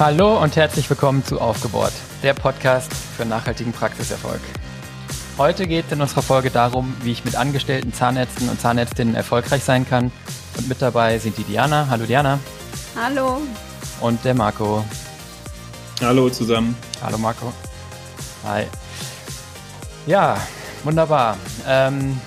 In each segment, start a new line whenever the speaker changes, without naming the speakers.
Hallo und herzlich willkommen zu Aufgebohrt, der Podcast für nachhaltigen Praxiserfolg. Heute geht es in unserer Folge darum, wie ich mit angestellten Zahnärzten und Zahnärztinnen erfolgreich sein kann. Und mit dabei sind die Diana. Hallo Diana.
Hallo.
Und der Marco.
Hallo zusammen.
Hallo Marco. Hi. Ja, wunderbar. Ähm,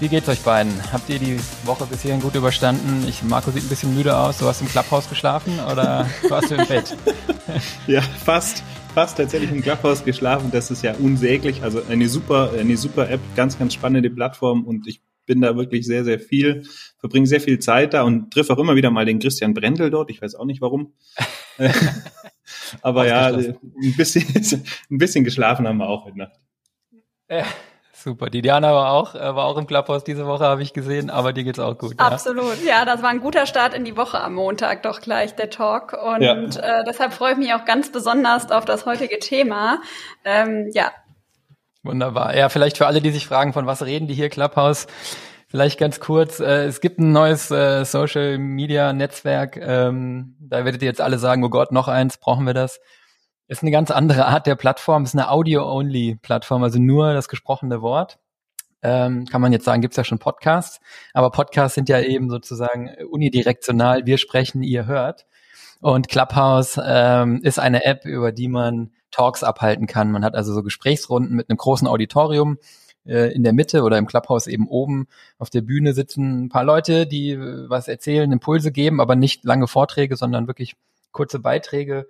wie geht's euch beiden? Habt ihr die Woche bis hierhin gut überstanden? Ich, Marco sieht ein bisschen müde aus. Du hast im Clubhaus geschlafen oder warst du im Bett?
ja, fast. Fast tatsächlich im Clubhaus geschlafen. Das ist ja unsäglich. Also eine super, eine super App, ganz, ganz spannende Plattform und ich bin da wirklich sehr, sehr viel, verbringe sehr viel Zeit da und treffe auch immer wieder mal den Christian Brendel dort. Ich weiß auch nicht warum. Aber ja, ein bisschen, ein bisschen geschlafen haben wir auch heute Nacht.
Super. Die Diana war auch, äh, war auch im Clubhaus diese Woche, habe ich gesehen, aber dir geht's auch gut.
Absolut. Ja? ja, das war ein guter Start in die Woche am Montag doch gleich, der Talk. Und ja. äh, deshalb freue ich mich auch ganz besonders auf das heutige Thema. Ähm, ja.
Wunderbar. Ja, vielleicht für alle, die sich fragen, von was reden die hier Clubhouse? Vielleicht ganz kurz, äh, es gibt ein neues äh, Social Media Netzwerk. Ähm, da werdet ihr jetzt alle sagen, oh Gott, noch eins, brauchen wir das? Ist eine ganz andere Art der Plattform, ist eine Audio-Only-Plattform, also nur das gesprochene Wort. Ähm, kann man jetzt sagen, gibt's ja schon Podcasts, aber Podcasts sind ja eben sozusagen unidirektional, wir sprechen, ihr hört. Und Clubhouse ähm, ist eine App, über die man Talks abhalten kann. Man hat also so Gesprächsrunden mit einem großen Auditorium äh, in der Mitte oder im Clubhouse eben oben auf der Bühne sitzen ein paar Leute, die äh, was erzählen, Impulse geben, aber nicht lange Vorträge, sondern wirklich kurze Beiträge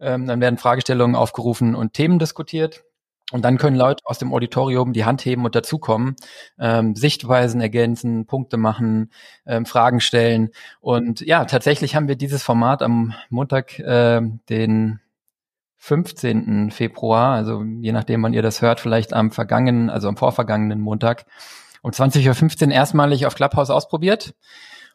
ähm, dann werden Fragestellungen aufgerufen und Themen diskutiert. Und dann können Leute aus dem Auditorium die Hand heben und dazukommen, ähm, Sichtweisen ergänzen, Punkte machen, ähm, Fragen stellen. Und ja, tatsächlich haben wir dieses Format am Montag, äh, den 15. Februar, also je nachdem, wann ihr das hört, vielleicht am vergangenen, also am vorvergangenen Montag, um 20.15 Uhr erstmalig auf Clubhouse ausprobiert.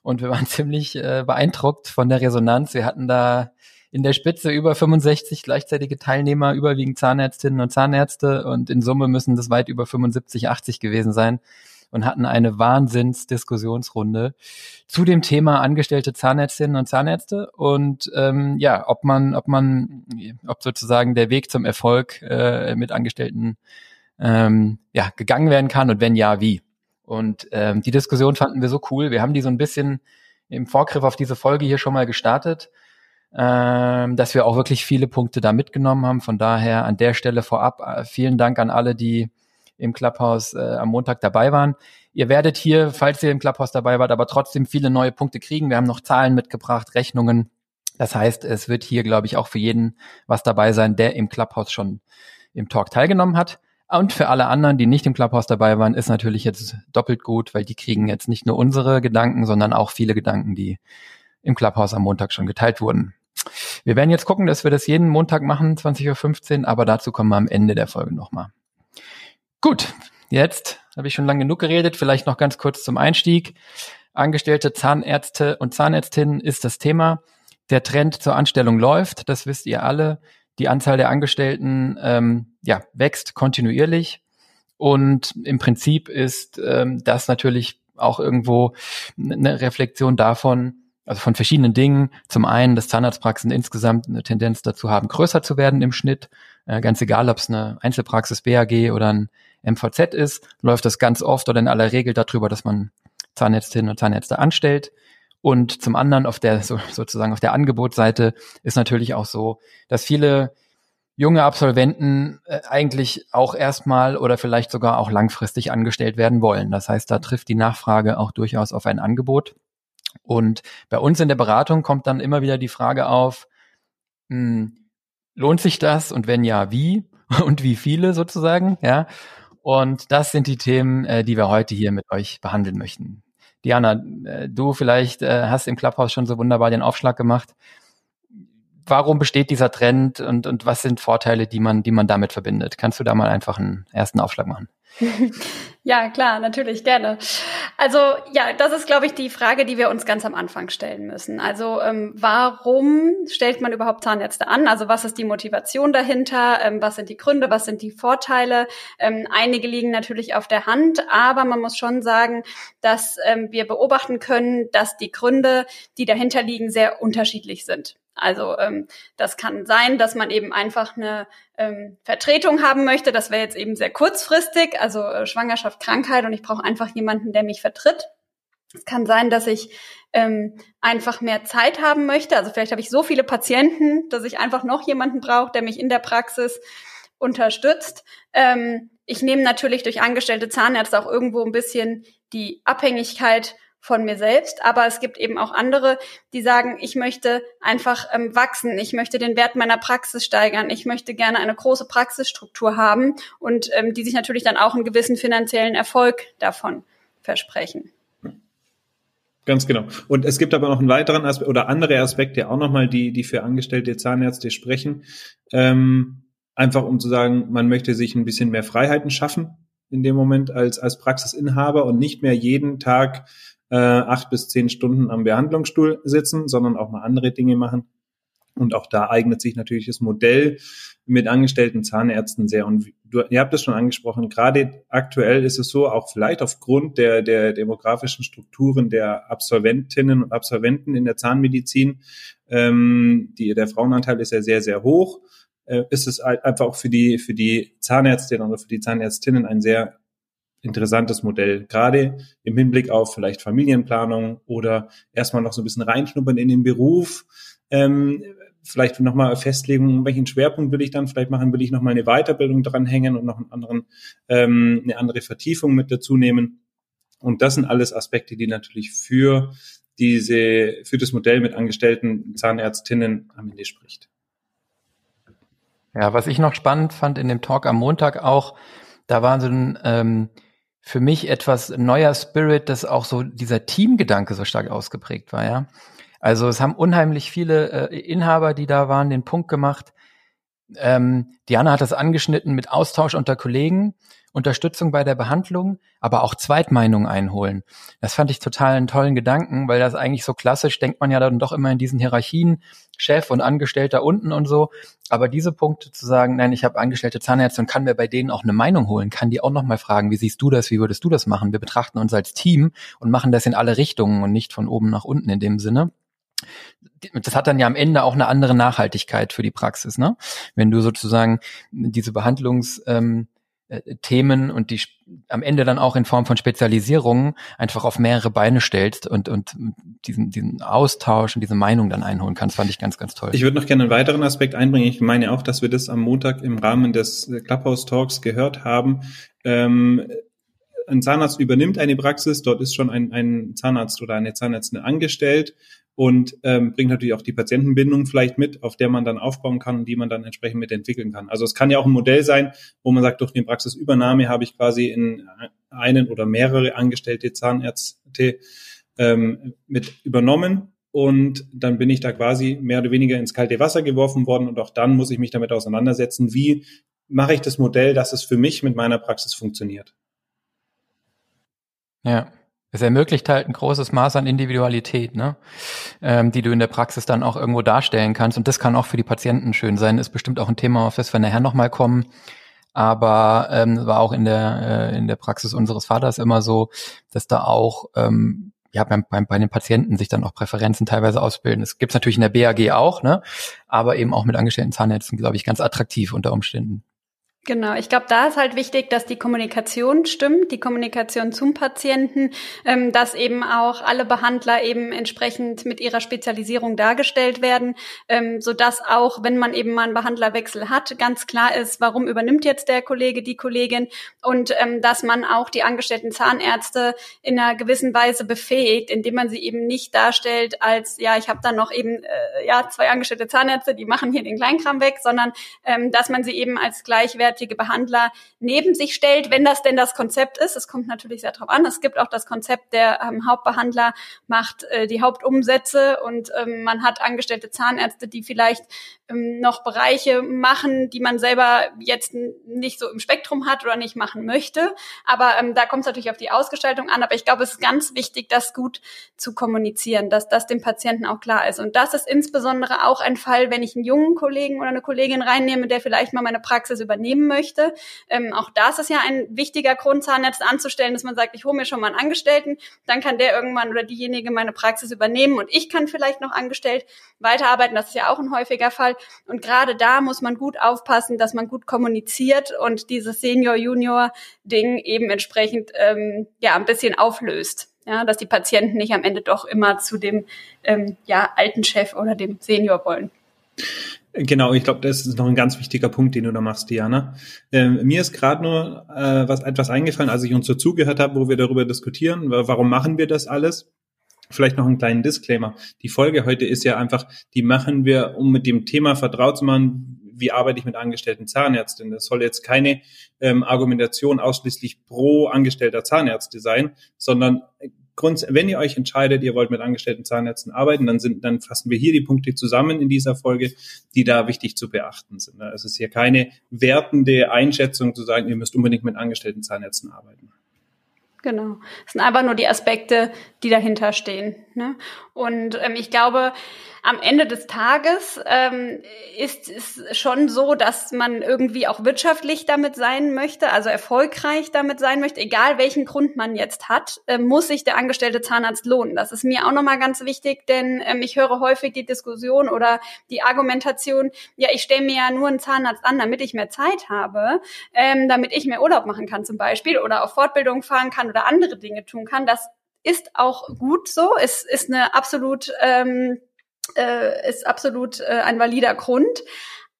Und wir waren ziemlich äh, beeindruckt von der Resonanz. Wir hatten da in der Spitze über 65 gleichzeitige Teilnehmer, überwiegend Zahnärztinnen und Zahnärzte und in Summe müssen das weit über 75, 80 gewesen sein und hatten eine Wahnsinnsdiskussionsrunde zu dem Thema angestellte Zahnärztinnen und Zahnärzte und ähm, ja, ob man, ob man, ob sozusagen der Weg zum Erfolg äh, mit Angestellten ähm, ja, gegangen werden kann und wenn ja, wie. Und ähm, die Diskussion fanden wir so cool. Wir haben die so ein bisschen im Vorgriff auf diese Folge hier schon mal gestartet ähm, dass wir auch wirklich viele Punkte da mitgenommen haben. Von daher an der Stelle vorab äh, vielen Dank an alle, die im Clubhouse äh, am Montag dabei waren. Ihr werdet hier, falls ihr im Clubhouse dabei wart, aber trotzdem viele neue Punkte kriegen. Wir haben noch Zahlen mitgebracht, Rechnungen. Das heißt, es wird hier, glaube ich, auch für jeden was dabei sein, der im Clubhouse schon im Talk teilgenommen hat. Und für alle anderen, die nicht im Clubhouse dabei waren, ist natürlich jetzt doppelt gut, weil die kriegen jetzt nicht nur unsere Gedanken, sondern auch viele Gedanken, die im Clubhouse am Montag schon geteilt wurden. Wir werden jetzt gucken, dass wir das jeden Montag machen, 20.15 Uhr, aber dazu kommen wir am Ende der Folge nochmal. Gut, jetzt habe ich schon lange genug geredet, vielleicht noch ganz kurz zum Einstieg. Angestellte Zahnärzte und Zahnärztinnen ist das Thema. Der Trend zur Anstellung läuft, das wisst ihr alle. Die Anzahl der Angestellten ähm, ja, wächst kontinuierlich. Und im Prinzip ist ähm, das natürlich auch irgendwo eine Reflexion davon, also von verschiedenen Dingen. Zum einen, dass Zahnarztpraxen insgesamt eine Tendenz dazu haben, größer zu werden im Schnitt. Äh, ganz egal, ob es eine Einzelpraxis BAG oder ein MVZ ist, läuft das ganz oft oder in aller Regel darüber, dass man Zahnärztinnen und Zahnärzte anstellt. Und zum anderen auf der so, sozusagen auf der Angebotsseite ist natürlich auch so, dass viele junge Absolventen äh, eigentlich auch erstmal oder vielleicht sogar auch langfristig angestellt werden wollen. Das heißt, da trifft die Nachfrage auch durchaus auf ein Angebot. Und bei uns in der Beratung kommt dann immer wieder die Frage auf, mh, hm, lohnt sich das und wenn ja, wie und wie viele sozusagen, ja. Und das sind die Themen, äh, die wir heute hier mit euch behandeln möchten. Diana, äh, du vielleicht äh, hast im Clubhouse schon so wunderbar den Aufschlag gemacht. Warum besteht dieser Trend und, und was sind Vorteile, die man, die man damit verbindet? Kannst du da mal einfach einen ersten Aufschlag machen?
Ja, klar, natürlich, gerne. Also ja, das ist, glaube ich, die Frage, die wir uns ganz am Anfang stellen müssen. Also ähm, warum stellt man überhaupt Zahnärzte an? Also was ist die Motivation dahinter? Ähm, was sind die Gründe? Was sind die Vorteile? Ähm, einige liegen natürlich auf der Hand, aber man muss schon sagen, dass ähm, wir beobachten können, dass die Gründe, die dahinter liegen, sehr unterschiedlich sind. Also ähm, das kann sein, dass man eben einfach eine ähm, Vertretung haben möchte. Das wäre jetzt eben sehr kurzfristig, also äh, Schwangerschaft, Krankheit und ich brauche einfach jemanden, der mich vertritt. Es kann sein, dass ich ähm, einfach mehr Zeit haben möchte. Also vielleicht habe ich so viele Patienten, dass ich einfach noch jemanden brauche, der mich in der Praxis unterstützt. Ähm, ich nehme natürlich durch angestellte Zahnärzte auch irgendwo ein bisschen die Abhängigkeit von mir selbst, aber es gibt eben auch andere, die sagen, ich möchte einfach ähm, wachsen, ich möchte den Wert meiner Praxis steigern, ich möchte gerne eine große Praxisstruktur haben und ähm, die sich natürlich dann auch einen gewissen finanziellen Erfolg davon versprechen.
Ganz genau. Und es gibt aber noch einen weiteren Aspekt oder andere Aspekte auch nochmal, die, die für angestellte Zahnärzte sprechen. Ähm, einfach um zu sagen, man möchte sich ein bisschen mehr Freiheiten schaffen in dem Moment als, als Praxisinhaber und nicht mehr jeden Tag äh, acht bis zehn Stunden am Behandlungsstuhl sitzen, sondern auch mal andere Dinge machen. Und auch da eignet sich natürlich das Modell mit angestellten Zahnärzten sehr. Und du, ihr habt es schon angesprochen, gerade aktuell ist es so, auch vielleicht aufgrund der, der demografischen Strukturen der Absolventinnen und Absolventen in der Zahnmedizin, ähm, die, der Frauenanteil ist ja sehr, sehr hoch, äh, ist es einfach auch für die, für die Zahnärztinnen oder für die Zahnärztinnen ein sehr interessantes Modell, gerade im Hinblick auf vielleicht Familienplanung oder erstmal noch so ein bisschen reinschnuppern in den Beruf. Ähm, vielleicht nochmal Festlegung, welchen Schwerpunkt will ich dann vielleicht machen, will ich nochmal eine Weiterbildung dranhängen und noch einen anderen, ähm, eine andere Vertiefung mit dazu nehmen. Und das sind alles Aspekte, die natürlich für diese, für das Modell mit angestellten Zahnärztinnen am Ende spricht.
Ja, was ich noch spannend fand in dem Talk am Montag auch, da war so ein ähm, für mich etwas neuer Spirit, dass auch so dieser Teamgedanke so stark ausgeprägt war, ja. Also es haben unheimlich viele äh, Inhaber, die da waren, den Punkt gemacht. Ähm, Diana hat das angeschnitten mit Austausch unter Kollegen, Unterstützung bei der Behandlung, aber auch Zweitmeinungen einholen. Das fand ich total einen tollen Gedanken, weil das eigentlich so klassisch denkt man ja dann doch immer in diesen Hierarchien, Chef und Angestellter unten und so. Aber diese Punkte zu sagen, nein, ich habe angestellte Zahnärzte und kann mir bei denen auch eine Meinung holen, kann die auch nochmal fragen, wie siehst du das, wie würdest du das machen? Wir betrachten uns als Team und machen das in alle Richtungen und nicht von oben nach unten in dem Sinne das hat dann ja am Ende auch eine andere Nachhaltigkeit für die Praxis, ne? Wenn du sozusagen diese Behandlungs ähm, äh, Themen und die am Ende dann auch in Form von Spezialisierungen einfach auf mehrere Beine stellst und, und diesen, diesen Austausch und diese Meinung dann einholen kannst, fand ich ganz, ganz toll.
Ich würde noch gerne einen weiteren Aspekt einbringen. Ich meine auch, dass wir das am Montag im Rahmen des Clubhouse Talks gehört haben. Ähm, ein Zahnarzt übernimmt eine Praxis, dort ist schon ein, ein Zahnarzt oder eine Zahnärztin angestellt und ähm, bringt natürlich auch die Patientenbindung vielleicht mit, auf der man dann aufbauen kann und die man dann entsprechend mitentwickeln kann. Also es kann ja auch ein Modell sein, wo man sagt, durch die Praxisübernahme habe ich quasi in einen oder mehrere angestellte Zahnärzte ähm, mit übernommen und dann bin ich da quasi mehr oder weniger ins kalte Wasser geworfen worden und auch dann muss ich mich damit auseinandersetzen, wie mache ich das Modell, dass es für mich mit meiner Praxis funktioniert.
Ja. Es ermöglicht halt ein großes Maß an Individualität, ne? ähm, die du in der Praxis dann auch irgendwo darstellen kannst. Und das kann auch für die Patienten schön sein. Ist bestimmt auch ein Thema, auf das wir nachher nochmal kommen. Aber ähm, war auch in der, äh, in der Praxis unseres Vaters immer so, dass da auch ähm, ja, beim, beim, bei den Patienten sich dann auch Präferenzen teilweise ausbilden. Das gibt's natürlich in der BAG auch, ne? aber eben auch mit angestellten Zahnärzten, glaube ich, ganz attraktiv unter Umständen.
Genau, ich glaube, da ist halt wichtig, dass die Kommunikation stimmt, die Kommunikation zum Patienten, ähm, dass eben auch alle Behandler eben entsprechend mit ihrer Spezialisierung dargestellt werden, ähm, so dass auch, wenn man eben mal einen Behandlerwechsel hat, ganz klar ist, warum übernimmt jetzt der Kollege die Kollegin und ähm, dass man auch die angestellten Zahnärzte in einer gewissen Weise befähigt, indem man sie eben nicht darstellt als ja, ich habe dann noch eben äh, ja zwei angestellte Zahnärzte, die machen hier den Kleinkram weg, sondern ähm, dass man sie eben als gleichwertig gleichwertige Behandler neben sich stellt, wenn das denn das Konzept ist. Es kommt natürlich sehr darauf an. Es gibt auch das Konzept, der ähm, Hauptbehandler macht äh, die Hauptumsätze und ähm, man hat angestellte Zahnärzte, die vielleicht ähm, noch Bereiche machen, die man selber jetzt nicht so im Spektrum hat oder nicht machen möchte. Aber ähm, da kommt es natürlich auf die Ausgestaltung an. Aber ich glaube, es ist ganz wichtig, das gut zu kommunizieren, dass das dem Patienten auch klar ist. Und das ist insbesondere auch ein Fall, wenn ich einen jungen Kollegen oder eine Kollegin reinnehme, der vielleicht mal meine Praxis übernehmen übernehmen möchte. Ähm, auch das ist ja ein wichtiger Grund, Zahnärzte anzustellen, dass man sagt, ich hole mir schon mal einen Angestellten, dann kann der irgendwann oder diejenige meine Praxis übernehmen und ich kann vielleicht noch angestellt weiterarbeiten. Das ist ja auch ein häufiger Fall. Und gerade da muss man gut aufpassen, dass man gut kommuniziert und dieses Senior-Junior-Ding eben entsprechend ähm, ja ein bisschen auflöst ja, dass die Patienten nicht am Ende doch immer zu dem ähm, ja, alten Chef oder dem Senior wollen.
Genau, ich glaube, das ist noch ein ganz wichtiger Punkt, den du da machst, Diana. Ähm, mir ist gerade nur äh, was etwas eingefallen, als ich uns so zugehört habe, wo wir darüber diskutieren, warum machen wir das alles? Vielleicht noch einen kleinen Disclaimer. Die Folge heute ist ja einfach, die machen wir, um mit dem Thema vertraut zu machen, wie arbeite ich mit angestellten Zahnärzten. Das soll jetzt keine ähm, Argumentation ausschließlich pro angestellter Zahnärzte sein, sondern Grund, wenn ihr euch entscheidet, ihr wollt mit angestellten Zahnärzten arbeiten, dann sind, dann fassen wir hier die Punkte zusammen in dieser Folge, die da wichtig zu beachten sind. Es ist hier keine wertende Einschätzung zu sagen, ihr müsst unbedingt mit angestellten Zahnärzten arbeiten.
Genau. Es sind einfach nur die Aspekte, die dahinter stehen. Ne? Und ähm, ich glaube, am Ende des Tages ähm, ist es schon so, dass man irgendwie auch wirtschaftlich damit sein möchte, also erfolgreich damit sein möchte, egal welchen Grund man jetzt hat, äh, muss sich der angestellte Zahnarzt lohnen. Das ist mir auch nochmal ganz wichtig, denn ähm, ich höre häufig die Diskussion oder die Argumentation, ja, ich stelle mir ja nur einen Zahnarzt an, damit ich mehr Zeit habe, ähm, damit ich mehr Urlaub machen kann zum Beispiel oder auf Fortbildung fahren kann oder andere Dinge tun kann. Das ist auch gut so. Es ist eine absolut ähm, äh, ist absolut äh, ein valider Grund.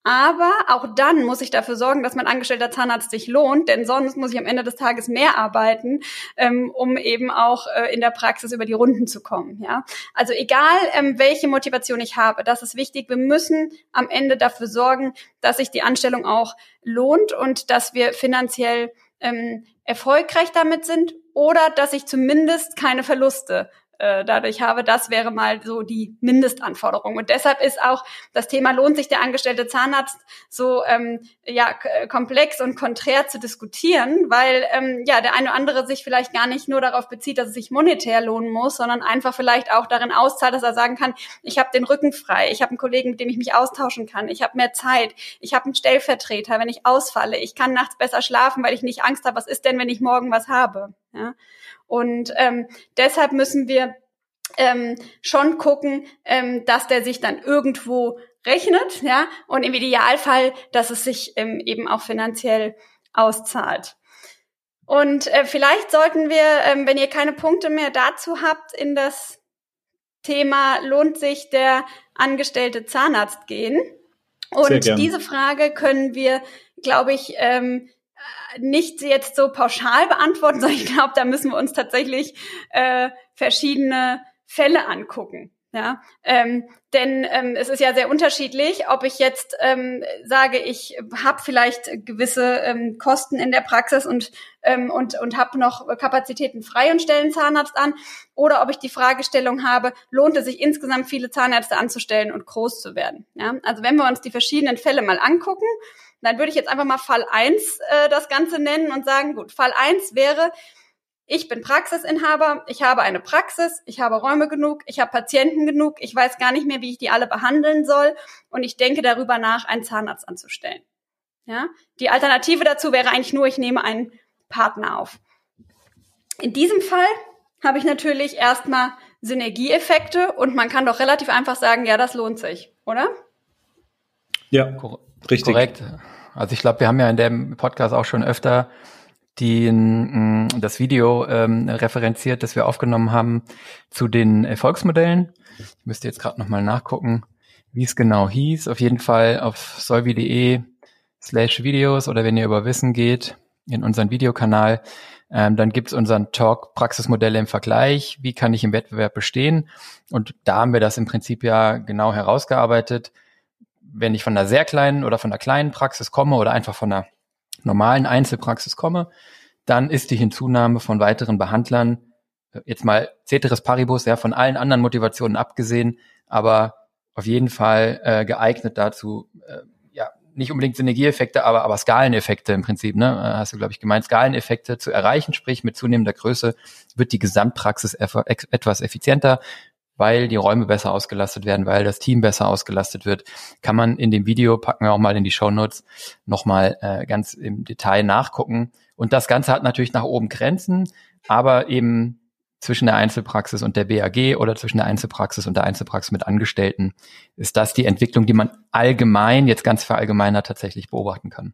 Aber auch dann muss ich dafür sorgen, dass mein angestellter Zahnarzt sich lohnt, denn sonst muss ich am Ende des Tages mehr arbeiten, ähm, um eben auch äh, in der Praxis über die Runden zu kommen. Ja, also egal ähm, welche Motivation ich habe, das ist wichtig. Wir müssen am Ende dafür sorgen, dass sich die Anstellung auch lohnt und dass wir finanziell ähm, erfolgreich damit sind oder dass ich zumindest keine Verluste äh, dadurch habe. Das wäre mal so die Mindestanforderung. Und deshalb ist auch das Thema lohnt sich der angestellte Zahnarzt so ähm, ja komplex und konträr zu diskutieren, weil ähm, ja der eine oder andere sich vielleicht gar nicht nur darauf bezieht, dass es sich monetär lohnen muss, sondern einfach vielleicht auch darin auszahlt, dass er sagen kann, ich habe den Rücken frei, ich habe einen Kollegen, mit dem ich mich austauschen kann, ich habe mehr Zeit, ich habe einen Stellvertreter, wenn ich ausfalle, ich kann nachts besser schlafen, weil ich nicht Angst habe, was ist denn, wenn ich morgen was habe. Ja? Und ähm, deshalb müssen wir ähm, schon gucken, ähm, dass der sich dann irgendwo rechnet, ja, und im Idealfall, dass es sich ähm, eben auch finanziell auszahlt. Und äh, vielleicht sollten wir, ähm, wenn ihr keine Punkte mehr dazu habt, in das Thema lohnt sich der angestellte Zahnarzt gehen. Und diese Frage können wir, glaube ich, ähm, nicht jetzt so pauschal beantworten, sondern ich glaube, da müssen wir uns tatsächlich äh, verschiedene Fälle angucken. Ja, ähm, denn ähm, es ist ja sehr unterschiedlich, ob ich jetzt ähm, sage, ich habe vielleicht gewisse ähm, Kosten in der Praxis und ähm, und und habe noch Kapazitäten frei und stelle einen Zahnarzt an, oder ob ich die Fragestellung habe, lohnt es sich insgesamt viele Zahnärzte anzustellen und groß zu werden. Ja, also wenn wir uns die verschiedenen Fälle mal angucken, dann würde ich jetzt einfach mal Fall eins äh, das Ganze nennen und sagen, gut, Fall eins wäre, ich bin Praxisinhaber, ich habe eine Praxis, ich habe Räume genug, ich habe Patienten genug, ich weiß gar nicht mehr, wie ich die alle behandeln soll und ich denke darüber nach, einen Zahnarzt anzustellen. Ja? Die Alternative dazu wäre eigentlich nur, ich nehme einen Partner auf. In diesem Fall habe ich natürlich erstmal Synergieeffekte und man kann doch relativ einfach sagen, ja, das lohnt sich, oder?
Ja, richtig. Korrekt. Also ich glaube, wir haben ja in dem Podcast auch schon öfter den, mm, das Video ähm, referenziert, das wir aufgenommen haben zu den Erfolgsmodellen. Ich müsste jetzt gerade nochmal nachgucken, wie es genau hieß. Auf jeden Fall auf solvi.de slash Videos oder wenn ihr über Wissen geht in unseren Videokanal, ähm, dann gibt's unseren Talk Praxismodelle im Vergleich. Wie kann ich im Wettbewerb bestehen? Und da haben wir das im Prinzip ja genau herausgearbeitet wenn ich von einer sehr kleinen oder von einer kleinen Praxis komme oder einfach von einer normalen Einzelpraxis komme, dann ist die Hinzunahme von weiteren Behandlern äh, jetzt mal Ceteris Paribus, ja, von allen anderen Motivationen abgesehen, aber auf jeden Fall äh, geeignet dazu, äh, ja, nicht unbedingt Synergieeffekte, aber, aber Skaleneffekte im Prinzip, ne, äh, hast du, glaube ich, gemeint, Skaleneffekte zu erreichen, sprich mit zunehmender Größe wird die Gesamtpraxis etwas effizienter, weil die Räume besser ausgelastet werden, weil das Team besser ausgelastet wird, kann man in dem Video, packen wir auch mal in die Show Notes, nochmal äh, ganz im Detail nachgucken. Und das Ganze hat natürlich nach oben Grenzen, aber eben zwischen der Einzelpraxis und der BAG oder zwischen der Einzelpraxis und der Einzelpraxis mit Angestellten ist das die Entwicklung, die man allgemein, jetzt ganz verallgemeiner tatsächlich beobachten kann.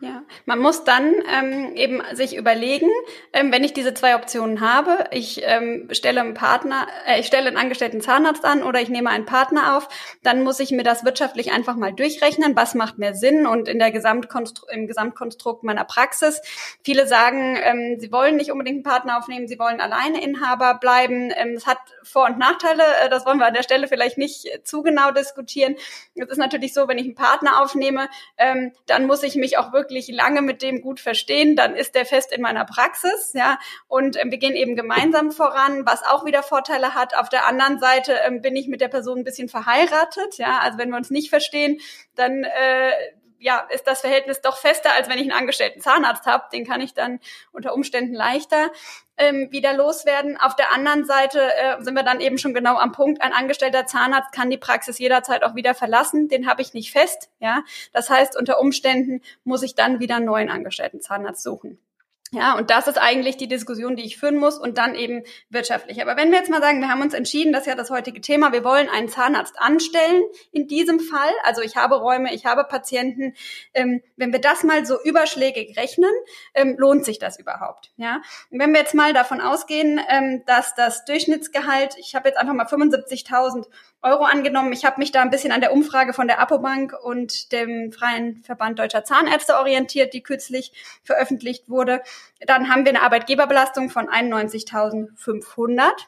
Ja, man muss dann ähm, eben sich überlegen, ähm, wenn ich diese zwei Optionen habe, ich ähm, stelle einen Partner, äh, ich stelle einen angestellten Zahnarzt an oder ich nehme einen Partner auf, dann muss ich mir das wirtschaftlich einfach mal durchrechnen, was macht mehr Sinn und in der Gesamtkonstru im Gesamtkonstrukt meiner Praxis. Viele sagen, ähm, sie wollen nicht unbedingt einen Partner aufnehmen, sie wollen alleine Inhaber bleiben. Ähm, es hat Vor- und Nachteile, äh, das wollen wir an der Stelle vielleicht nicht zu genau diskutieren. Es ist natürlich so, wenn ich einen Partner aufnehme, ähm, dann muss ich mich auch wirklich wirklich lange mit dem gut verstehen, dann ist der fest in meiner Praxis, ja. Und ähm, wir gehen eben gemeinsam voran, was auch wieder Vorteile hat. Auf der anderen Seite ähm, bin ich mit der Person ein bisschen verheiratet, ja. Also wenn wir uns nicht verstehen, dann äh, ja, ist das Verhältnis doch fester, als wenn ich einen angestellten Zahnarzt habe. Den kann ich dann unter Umständen leichter ähm, wieder loswerden. Auf der anderen Seite äh, sind wir dann eben schon genau am Punkt. Ein angestellter Zahnarzt kann die Praxis jederzeit auch wieder verlassen. Den habe ich nicht fest. Ja, das heißt, unter Umständen muss ich dann wieder einen neuen angestellten Zahnarzt suchen. Ja, und das ist eigentlich die Diskussion, die ich führen muss und dann eben wirtschaftlich. Aber wenn wir jetzt mal sagen, wir haben uns entschieden, das ist ja das heutige Thema, wir wollen einen Zahnarzt anstellen in diesem Fall. Also ich habe Räume, ich habe Patienten. Ähm, wenn wir das mal so überschlägig rechnen, ähm, lohnt sich das überhaupt? Ja, und wenn wir jetzt mal davon ausgehen, ähm, dass das Durchschnittsgehalt, ich habe jetzt einfach mal 75.000 Euro angenommen. Ich habe mich da ein bisschen an der Umfrage von der Apobank und dem Freien Verband Deutscher Zahnärzte orientiert, die kürzlich veröffentlicht wurde. Dann haben wir eine Arbeitgeberbelastung von 91.500.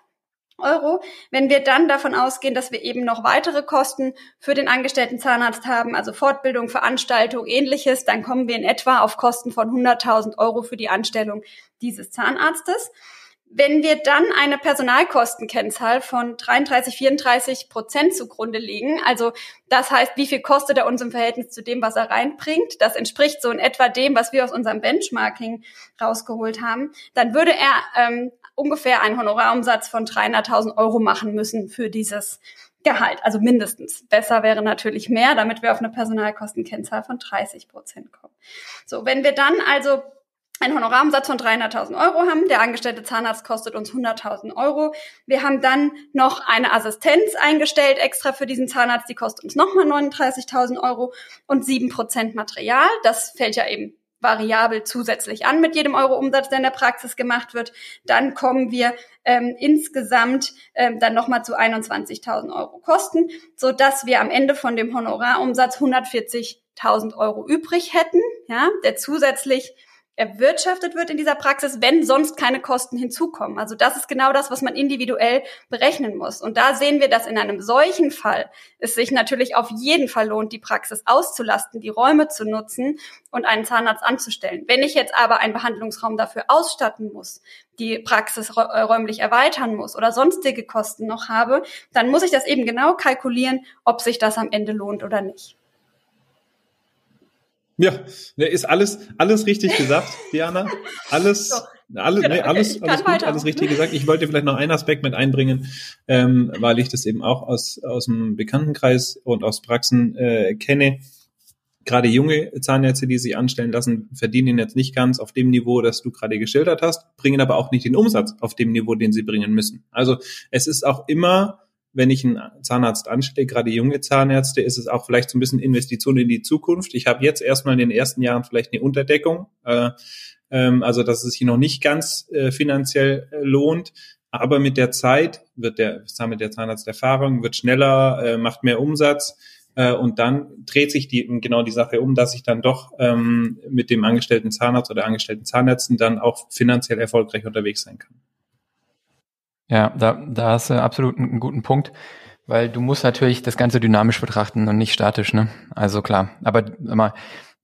Euro. Wenn wir dann davon ausgehen, dass wir eben noch weitere Kosten für den angestellten Zahnarzt haben, also Fortbildung, Veranstaltung, ähnliches, dann kommen wir in etwa auf Kosten von 100.000 Euro für die Anstellung dieses Zahnarztes. Wenn wir dann eine Personalkostenkennzahl von 33, 34 Prozent zugrunde legen, also das heißt, wie viel kostet er uns im Verhältnis zu dem, was er reinbringt, das entspricht so in etwa dem, was wir aus unserem Benchmarking rausgeholt haben, dann würde er ähm, ungefähr einen Honorarumsatz von 300.000 Euro machen müssen für dieses Gehalt, also mindestens. Besser wäre natürlich mehr, damit wir auf eine Personalkostenkennzahl von 30 Prozent kommen. So, wenn wir dann also einen Honorarumsatz von 300.000 Euro haben. Der angestellte Zahnarzt kostet uns 100.000 Euro. Wir haben dann noch eine Assistenz eingestellt, extra für diesen Zahnarzt. Die kostet uns nochmal 39.000 Euro und 7% Material. Das fällt ja eben variabel zusätzlich an mit jedem Euro Umsatz, der in der Praxis gemacht wird. Dann kommen wir ähm, insgesamt ähm, dann nochmal zu 21.000 Euro Kosten, so dass wir am Ende von dem Honorarumsatz 140.000 Euro übrig hätten, ja, der zusätzlich erwirtschaftet wird in dieser Praxis, wenn sonst keine Kosten hinzukommen. Also das ist genau das, was man individuell berechnen muss. Und da sehen wir, dass in einem solchen Fall es sich natürlich auf jeden Fall lohnt, die Praxis auszulasten, die Räume zu nutzen und einen Zahnarzt anzustellen. Wenn ich jetzt aber einen Behandlungsraum dafür ausstatten muss, die Praxis äh, räumlich erweitern muss oder sonstige Kosten noch habe, dann muss ich das eben genau kalkulieren, ob sich das am Ende lohnt oder nicht.
Ja, ne, ist alles, alles richtig gesagt, Diana. Alles, so. alles, genau, nee, alles, alles gut, alles richtig gesagt. Ich wollte vielleicht noch einen Aspekt mit einbringen, ähm, weil ich das eben auch aus, aus dem Bekanntenkreis und aus Praxen äh, kenne. Gerade junge Zahnärzte, die sich anstellen lassen, verdienen jetzt nicht ganz auf dem Niveau, das du gerade geschildert hast, bringen aber auch nicht den Umsatz auf dem Niveau, den sie bringen müssen. Also es ist auch immer wenn ich einen Zahnarzt anstelle, gerade junge Zahnärzte, ist es auch vielleicht so ein bisschen Investition in die Zukunft. Ich habe jetzt erstmal in den ersten Jahren vielleicht eine Unterdeckung, äh, ähm, also dass es sich noch nicht ganz äh, finanziell äh, lohnt. Aber mit der Zeit wird der, mit der Zahnarzterfahrung, wird schneller, äh, macht mehr Umsatz äh, und dann dreht sich die, genau die Sache um, dass ich dann doch ähm, mit dem angestellten Zahnarzt oder angestellten Zahnärzten dann auch finanziell erfolgreich unterwegs sein kann.
Ja, da, da hast du absolut einen guten Punkt, weil du musst natürlich das Ganze dynamisch betrachten und nicht statisch, ne? Also klar. Aber mal,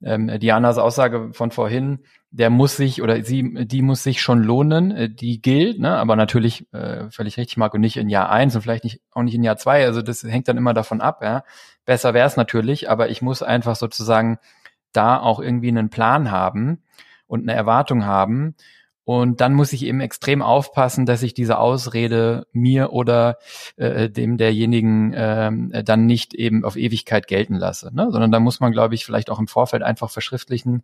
ähm, Dianas Aussage von vorhin, der muss sich oder sie, die muss sich schon lohnen, äh, die gilt, ne? aber natürlich äh, völlig richtig, Marco, nicht in Jahr eins und vielleicht nicht auch nicht in Jahr zwei. Also das hängt dann immer davon ab, ja. Besser wäre es natürlich, aber ich muss einfach sozusagen da auch irgendwie einen Plan haben und eine Erwartung haben Und dann muss ich eben extrem aufpassen, dass ich diese Ausrede mir oder äh, dem derjenigen äh, dann nicht eben auf Ewigkeit gelten lasse. Ne? Sondern da muss man, glaube ich, vielleicht auch im Vorfeld einfach verschriftlichen,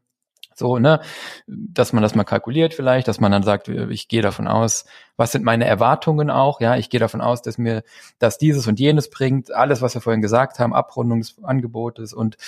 so, ne, dass man das mal kalkuliert vielleicht, dass man dann sagt, ich gehe davon aus, was sind meine Erwartungen auch, ja, ich gehe davon aus, dass mir das dieses und jenes bringt, alles, was wir vorhin gesagt haben, Abrundung des Angebotes und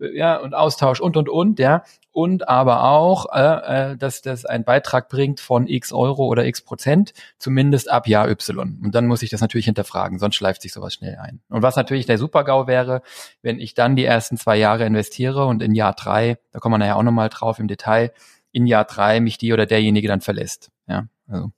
äh, ja, und Austausch und und und, ja, und aber auch, äh, äh, dass das einen Beitrag bringt von x Euro oder x Prozent, zumindest ab Jahr Y. Und dann muss ich das natürlich hinterfragen, sonst schleift sich sowas schnell ein. Und was natürlich der Super-GAU wäre, wenn ich dann die ersten zwei Jahre investiere und in Jahr drei, da kommen wir nachher auch nochmal drauf im Detail, in Jahr drei mich die oder derjenige dann verlässt. Ja, also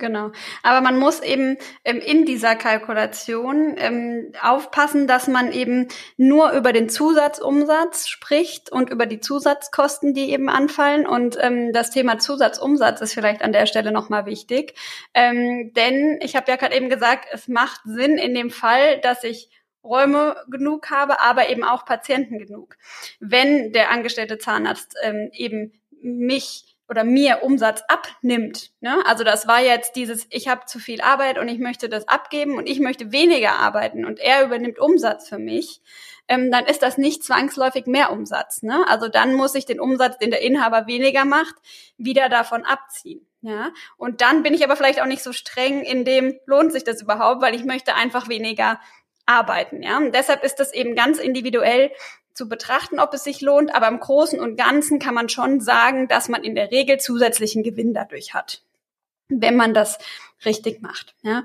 genau.
Aber man muss eben ähm, in dieser Kalkulation ähm, aufpassen, dass man eben nur über den Zusatzumsatz spricht und über die Zusatzkosten, die eben anfallen. Und ähm, das Thema Zusatzumsatz ist vielleicht an der Stelle nochmal wichtig. Ähm, denn ich habe ja gerade eben gesagt, es macht Sinn in dem Fall, dass ich Räume genug habe, aber eben auch Patienten genug. Wenn der angestellte Zahnarzt ähm, eben mich oder mir Umsatz abnimmt. Ne? Also das war jetzt dieses, ich habe zu viel Arbeit und ich möchte das abgeben und ich möchte weniger arbeiten und er übernimmt Umsatz für mich, ähm, dann ist das nicht zwangsläufig mehr Umsatz. Ne? Also dann muss ich den Umsatz, den der Inhaber weniger macht, wieder davon abziehen. Ja, und dann bin ich aber vielleicht auch nicht so streng in dem, lohnt sich das überhaupt, weil ich möchte einfach weniger arbeiten. Ja, und deshalb ist das eben ganz individuell zu betrachten, ob es sich lohnt. Aber im Großen und Ganzen kann man schon sagen, dass man in der Regel zusätzlichen Gewinn dadurch hat, wenn man das richtig macht. Ja.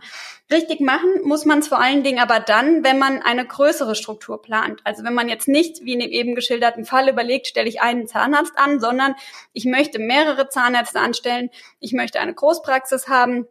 Richtig machen muss man es vor allen Dingen aber dann, wenn man eine größere Struktur plant. Also wenn man jetzt nicht, wie in dem eben geschilderten Fall, überlegt, stelle ich einen Zahnarzt an, sondern ich möchte mehrere Zahnärzte anstellen, ich möchte eine Großpraxis haben,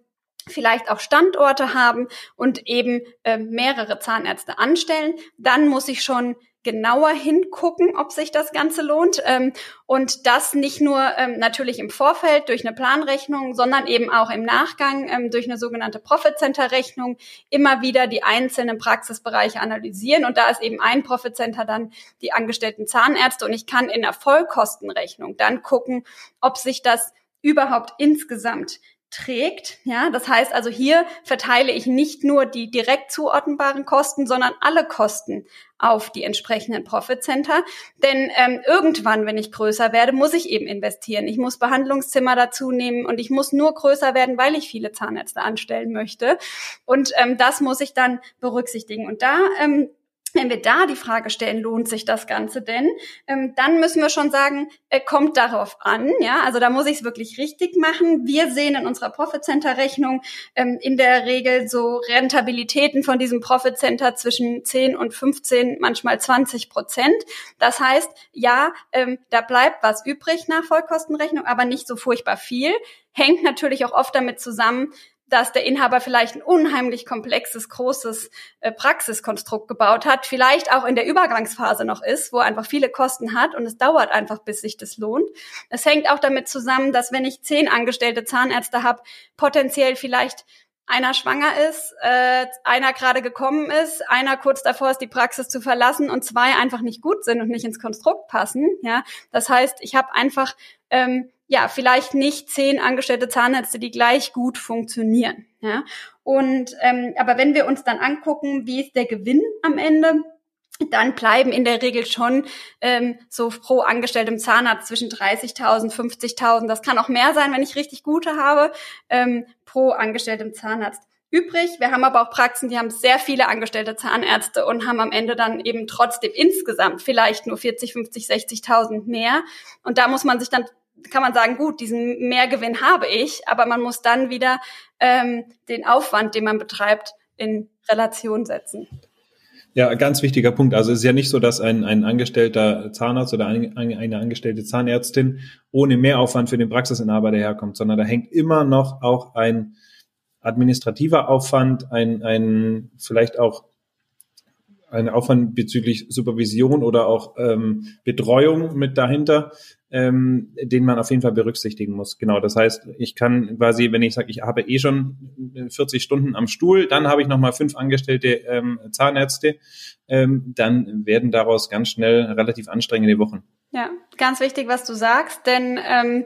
vielleicht auch Standorte haben und eben äh, mehrere Zahnärzte anstellen, dann muss ich schon genauer hingucken, ob sich das Ganze lohnt. Ähm, und das nicht nur ähm, natürlich im Vorfeld durch eine Planrechnung, sondern eben auch im Nachgang ähm, durch eine sogenannte Profit Center Rechnung immer wieder die einzelnen Praxisbereiche analysieren. Und da ist eben ein Profit Center dann die angestellten Zahnärzte. Und ich kann in der Vollkostenrechnung dann gucken, ob sich das überhaupt insgesamt trägt. Ja, das heißt also hier verteile ich nicht nur die direkt zuordnenbaren Kosten, sondern alle Kosten auf die entsprechenden Profit Center. Denn ähm, irgendwann, wenn ich größer werde, muss ich eben investieren. Ich muss Behandlungszimmer dazu nehmen und ich muss nur größer werden, weil ich viele Zahnärzte anstellen möchte. Und ähm, das muss ich dann berücksichtigen. Und da ähm, wenn wir da die Frage stellen, lohnt sich das Ganze denn, ähm, dann müssen wir schon sagen, äh, kommt darauf an. Ja, also da muss ich es wirklich richtig machen. Wir sehen in unserer Profit Center Rechnung ähm, in der Regel so Rentabilitäten von diesem Profit Center zwischen 10 und 15, manchmal 20 Prozent. Das heißt, ja, ähm, da bleibt was übrig nach Vollkostenrechnung, aber nicht so furchtbar viel. Hängt natürlich auch oft damit zusammen, dass der Inhaber vielleicht ein unheimlich komplexes, großes äh, Praxiskonstrukt gebaut hat, vielleicht auch in der Übergangsphase noch ist, wo er einfach viele Kosten hat und es dauert einfach, bis sich das lohnt. Es hängt auch damit zusammen, dass wenn ich zehn angestellte Zahnärzte habe, potenziell vielleicht einer schwanger ist, äh, einer gerade gekommen ist, einer kurz davor ist, die Praxis zu verlassen und zwei einfach nicht gut sind und nicht ins Konstrukt passen. Ja, das heißt, ich habe einfach ähm, ja, vielleicht nicht zehn angestellte Zahnärzte, die gleich gut funktionieren. Ja? Und ähm, aber wenn wir uns dann angucken, wie ist der Gewinn am Ende, dann bleiben in der Regel schon ähm, so pro angestelltem Zahnarzt zwischen 30.000, 50.000. Das kann auch mehr sein, wenn ich richtig gute habe, ähm, pro angestelltem Zahnarzt übrig. Wir haben aber auch Praxen, die haben sehr viele angestellte Zahnärzte und haben am Ende dann eben trotzdem insgesamt vielleicht nur 40, 50, 60.000 mehr. Und da muss man sich dann kann man sagen, gut, diesen Mehrgewinn habe ich, aber man muss dann wieder ähm, den Aufwand, den man betreibt, in Relation setzen.
Ja, ganz wichtiger Punkt. Also es ist ja nicht so, dass ein, ein angestellter Zahnarzt oder eine, eine angestellte Zahnärztin ohne Mehraufwand für den Praxisinhaber daherkommt, sondern da hängt immer noch auch ein administrativer Aufwand, ein, ein vielleicht auch ein Aufwand bezüglich Supervision oder auch ähm, Betreuung mit dahinter, ähm, den man auf jeden Fall berücksichtigen muss. Genau, das heißt, ich kann quasi, wenn ich sage, ich habe eh schon 40 Stunden am Stuhl, dann habe ich nochmal fünf angestellte ähm, Zahnärzte, ähm, dann werden daraus ganz schnell relativ anstrengende Wochen.
Ja, ganz wichtig, was du sagst, denn ähm,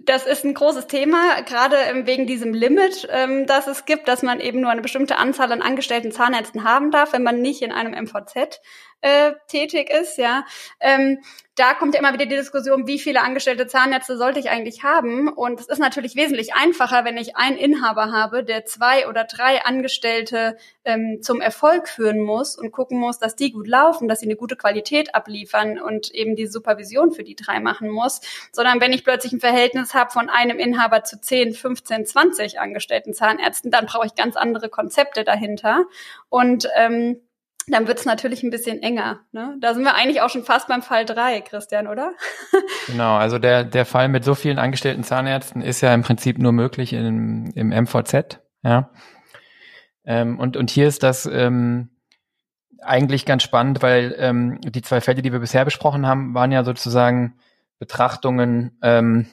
das ist ein großes Thema, gerade wegen diesem Limit, ähm, das es gibt, dass man eben nur eine bestimmte Anzahl an angestellten Zahnärzten haben darf, wenn man nicht in einem MVZ äh, tätig ist, ja. Ähm, da kommt ja immer wieder die Diskussion, wie viele angestellte Zahnärzte sollte ich eigentlich haben? Und es ist natürlich wesentlich einfacher, wenn ich einen Inhaber habe, der zwei oder drei Angestellte ähm, zum Erfolg führen muss und gucken muss, dass die gut laufen, dass sie eine gute Qualität abliefern und eben die Supervision für die drei machen muss, sondern wenn ich plötzlich ein Verhältnis habe von einem Inhaber zu 10, 15, 20 angestellten Zahnärzten, dann brauche ich ganz andere Konzepte dahinter. Und ähm, dann wird's natürlich ein bisschen enger. Ne? Da sind wir eigentlich auch schon fast beim Fall drei, Christian, oder?
genau, also der, der Fall mit so vielen angestellten Zahnärzten ist ja im Prinzip nur möglich im, im MVZ. Ja. Ähm, und, und hier ist das ähm, eigentlich ganz spannend, weil ähm, die zwei Fälle, die wir bisher besprochen haben, waren ja sozusagen Betrachtungen, ähm,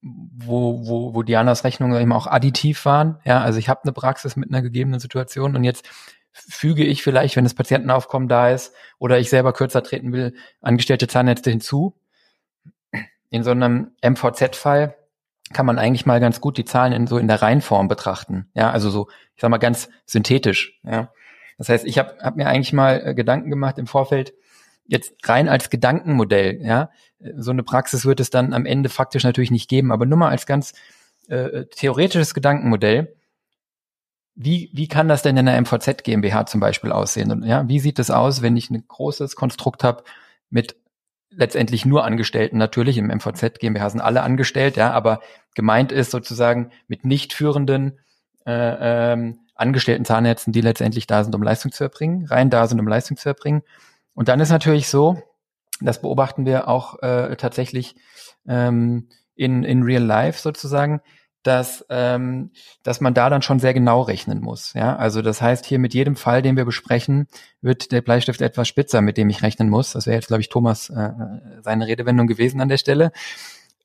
wo, wo, wo Dianas Rechnungen eben auch additiv waren. Ja, also ich habe eine Praxis mit einer gegebenen Situation und jetzt füge ich vielleicht, wenn das Patientenaufkommen da ist oder ich selber kürzer treten will, angestellte Zahnärzte hinzu. In so einem MVZ-Fall kann man eigentlich mal ganz gut die Zahlen in so in der Reihenform betrachten. Ja, also so, ich sag mal ganz synthetisch. Ja, das heißt, ich habe hab mir eigentlich mal äh, Gedanken gemacht im Vorfeld, jetzt rein als Gedankenmodell. Ja, so eine Praxis wird es dann am Ende faktisch natürlich nicht geben, aber nur mal als ganz äh, theoretisches Gedankenmodell wie, wie kann das denn in einer MVZ GmbH zum Beispiel aussehen? Und ja, wie sieht es aus, wenn ich ein großes Konstrukt habe mit letztendlich nur Angestellten natürlich, im MVZ GmbH sind alle angestellt, ja, aber gemeint ist sozusagen mit nicht führenden äh, ähm, angestellten Zahnärzten, die letztendlich da sind, um Leistung zu erbringen, rein da sind, um Leistung zu erbringen. Und dann ist natürlich so, das beobachten wir auch äh, tatsächlich ähm, in, in Real Life sozusagen, dass, ähm, dass man da dann schon sehr genau rechnen muss. Ja, also das heißt, hier mit jedem Fall, den wir besprechen, wird der Bleistift etwas spitzer, mit dem ich rechnen muss. Das wäre jetzt, glaube ich, Thomas äh, seine Redewendung gewesen an der Stelle.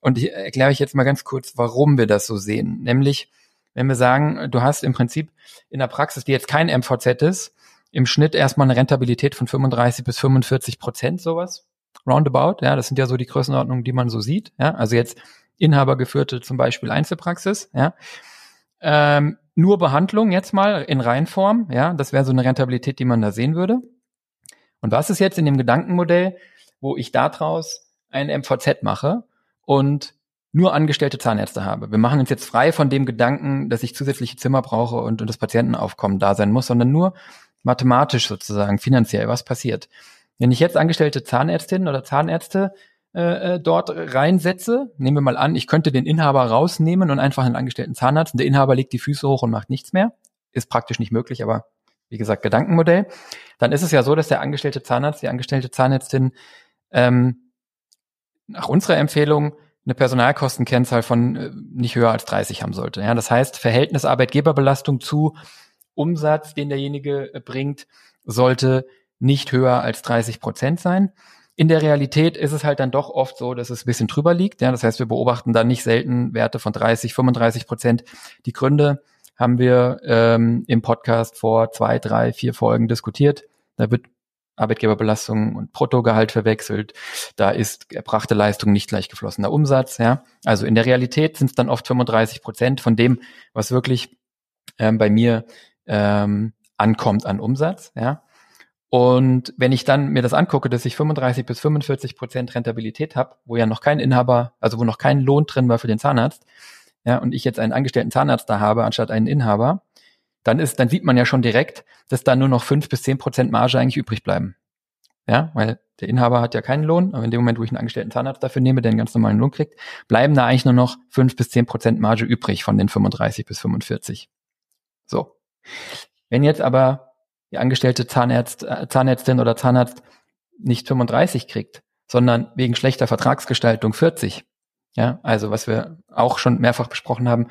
Und ich erkläre euch jetzt mal ganz kurz, warum wir das so sehen. Nämlich, wenn wir sagen, du hast im Prinzip in der Praxis, die jetzt kein MVZ ist, im Schnitt erstmal eine Rentabilität von 35 bis 45 Prozent, sowas. Roundabout, ja, das sind ja so die Größenordnungen, die man so sieht. Ja, also jetzt inhabergeführte zum Beispiel Einzelpraxis, ja. Ähm, nur Behandlung jetzt mal in Reinform, ja, das wäre so eine Rentabilität, die man da sehen würde. Und was ist jetzt in dem Gedankenmodell, wo ich daraus ein MVZ mache und nur angestellte Zahnärzte habe? Wir machen uns jetzt frei von dem Gedanken, dass ich zusätzliche Zimmer brauche und, und das Patientenaufkommen da sein muss, sondern nur mathematisch sozusagen, finanziell, was passiert. Wenn ich jetzt angestellte Zahnärztinnen oder Zahnärzte äh, äh, dort reinsetze, nehmen wir mal an, ich könnte den Inhaber rausnehmen und einfach einen angestellten Zahnarzt und der Inhaber legt die Füße hoch und macht nichts mehr. Ist praktisch nicht möglich, aber wie gesagt, Gedankenmodell. Dann ist es ja so, dass der angestellte Zahnarzt, die angestellte Zahnärztin ähm, nach unserer Empfehlung eine Personalkostenkennzahl von äh, nicht höher als 30 haben sollte. Ja, das heißt, Verhältnis Arbeitgeberbelastung zu Umsatz, den derjenige äh, bringt, sollte nicht höher als 30 Prozent sein. In der Realität ist es halt dann doch oft so, dass es ein bisschen drüber liegt. Ja, das heißt, wir beobachten dann nicht selten Werte von 30, 35 Prozent. Die Gründe haben wir ähm, im Podcast vor zwei, drei, vier Folgen diskutiert. Da wird Arbeitgeberbelastung und Bruttogehalt verwechselt. Da ist erbrachte Leistung nicht gleich geflossener Umsatz. Ja, also in der Realität sind es dann oft 35 Prozent von dem, was wirklich ähm, bei mir ähm, ankommt an Umsatz. Ja, und wenn ich dann mir das angucke, dass ich 35 bis 45 Prozent Rentabilität habe, wo ja noch kein Inhaber, also wo noch kein Lohn drin war für den Zahnarzt, ja, und ich jetzt einen angestellten Zahnarzt da habe, anstatt einen Inhaber, dann ist, dann sieht man ja schon direkt, dass da nur noch fünf bis zehn Prozent Marge eigentlich übrig bleiben. Ja, weil der Inhaber hat ja keinen Lohn, aber in dem Moment, wo ich einen angestellten Zahnarzt dafür nehme, der einen ganz normalen Lohn kriegt, bleiben da eigentlich nur noch fünf bis zehn Prozent Marge übrig von den 35 bis 45. So. Wenn jetzt aber die angestellte Zahnärzt, äh, Zahnärztin oder Zahnarzt nicht 35 kriegt, sondern wegen schlechter Vertragsgestaltung 40. Ja, also was wir auch schon mehrfach besprochen haben,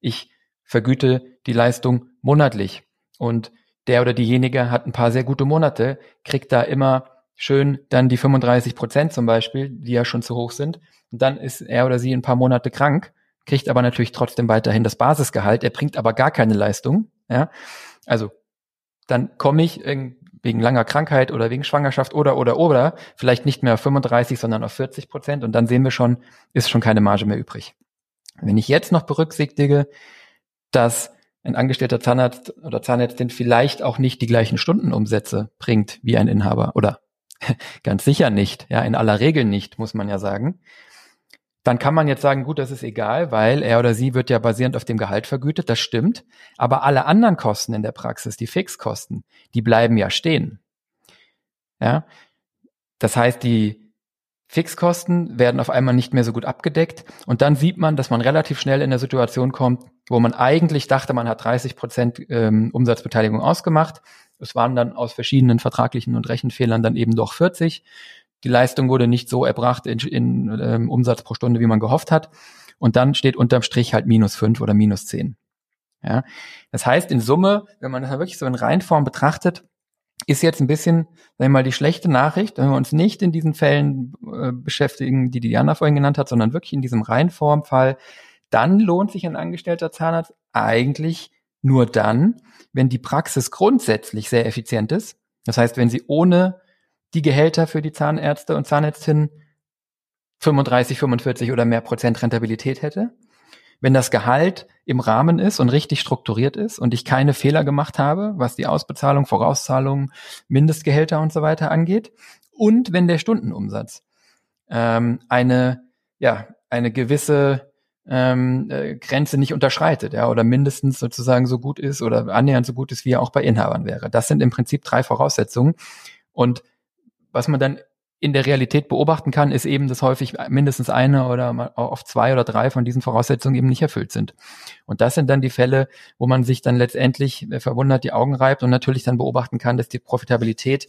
ich vergüte die Leistung monatlich und der oder diejenige hat ein paar sehr gute Monate, kriegt da immer schön dann die 35 Prozent zum Beispiel, die ja schon zu hoch sind. Und dann ist er oder sie ein paar Monate krank, kriegt aber natürlich trotzdem weiterhin das Basisgehalt. Er bringt aber gar keine Leistung. Ja, also dann komme ich wegen langer Krankheit oder wegen Schwangerschaft oder oder oder vielleicht nicht mehr auf 35, sondern auf 40 Prozent und dann sehen wir schon, ist schon keine Marge mehr übrig. Wenn ich jetzt noch berücksichtige, dass ein angestellter Zahnarzt oder Zahnärztin vielleicht auch nicht die gleichen Stundenumsätze bringt wie ein Inhaber oder ganz sicher nicht, ja, in aller Regel nicht, muss man ja sagen. Dann kann man jetzt sagen, gut, das ist egal, weil er oder sie wird ja basierend auf dem Gehalt vergütet, das stimmt. Aber alle anderen Kosten in der Praxis, die Fixkosten, die bleiben ja stehen. Ja, das heißt, die Fixkosten werden auf einmal nicht mehr so gut abgedeckt und dann sieht man, dass man relativ schnell in der Situation kommt, wo man eigentlich dachte, man hat 30 Prozent ähm, Umsatzbeteiligung ausgemacht. Es waren dann aus verschiedenen vertraglichen und Rechenfehlern dann eben doch 40. Die Leistung wurde nicht so erbracht in, in ähm, Umsatz pro Stunde, wie man gehofft hat. Und dann steht unterm Strich halt minus fünf oder minus zehn. Ja, das heißt in Summe, wenn man das wirklich so in Reihenform betrachtet, ist jetzt ein bisschen, sagen wir mal, die schlechte Nachricht, wenn wir uns nicht in diesen Fällen äh, beschäftigen, die Diana vorhin genannt hat, sondern wirklich in diesem Reinformfall, dann lohnt sich ein angestellter Zahnarzt eigentlich nur dann, wenn die Praxis grundsätzlich sehr effizient ist. Das heißt, wenn sie ohne die Gehälter für die Zahnärzte und Zahnärztinnen 35, 45 oder mehr Prozent Rentabilität hätte wenn das Gehalt im Rahmen ist und richtig strukturiert ist und ich keine Fehler gemacht habe, was die Ausbezahlung, Vorauszahlung, Mindestgehälter und so weiter angeht, und wenn der Stundenumsatz ähm, eine ja eine gewisse ähm, äh, Grenze nicht unterschreitet, ja, oder mindestens sozusagen so gut ist oder annähernd so gut ist, wie er auch bei Inhabern wäre. Das sind im Prinzip drei Voraussetzungen. Und was man dann in der Realität beobachten kann, ist eben, dass häufig mindestens eine oder oft zwei oder drei von diesen Voraussetzungen eben nicht erfüllt sind. Und das sind dann die Fälle, wo man sich dann letztendlich äh, verwundert die Augen reibt und natürlich dann beobachten kann, dass die Profitabilität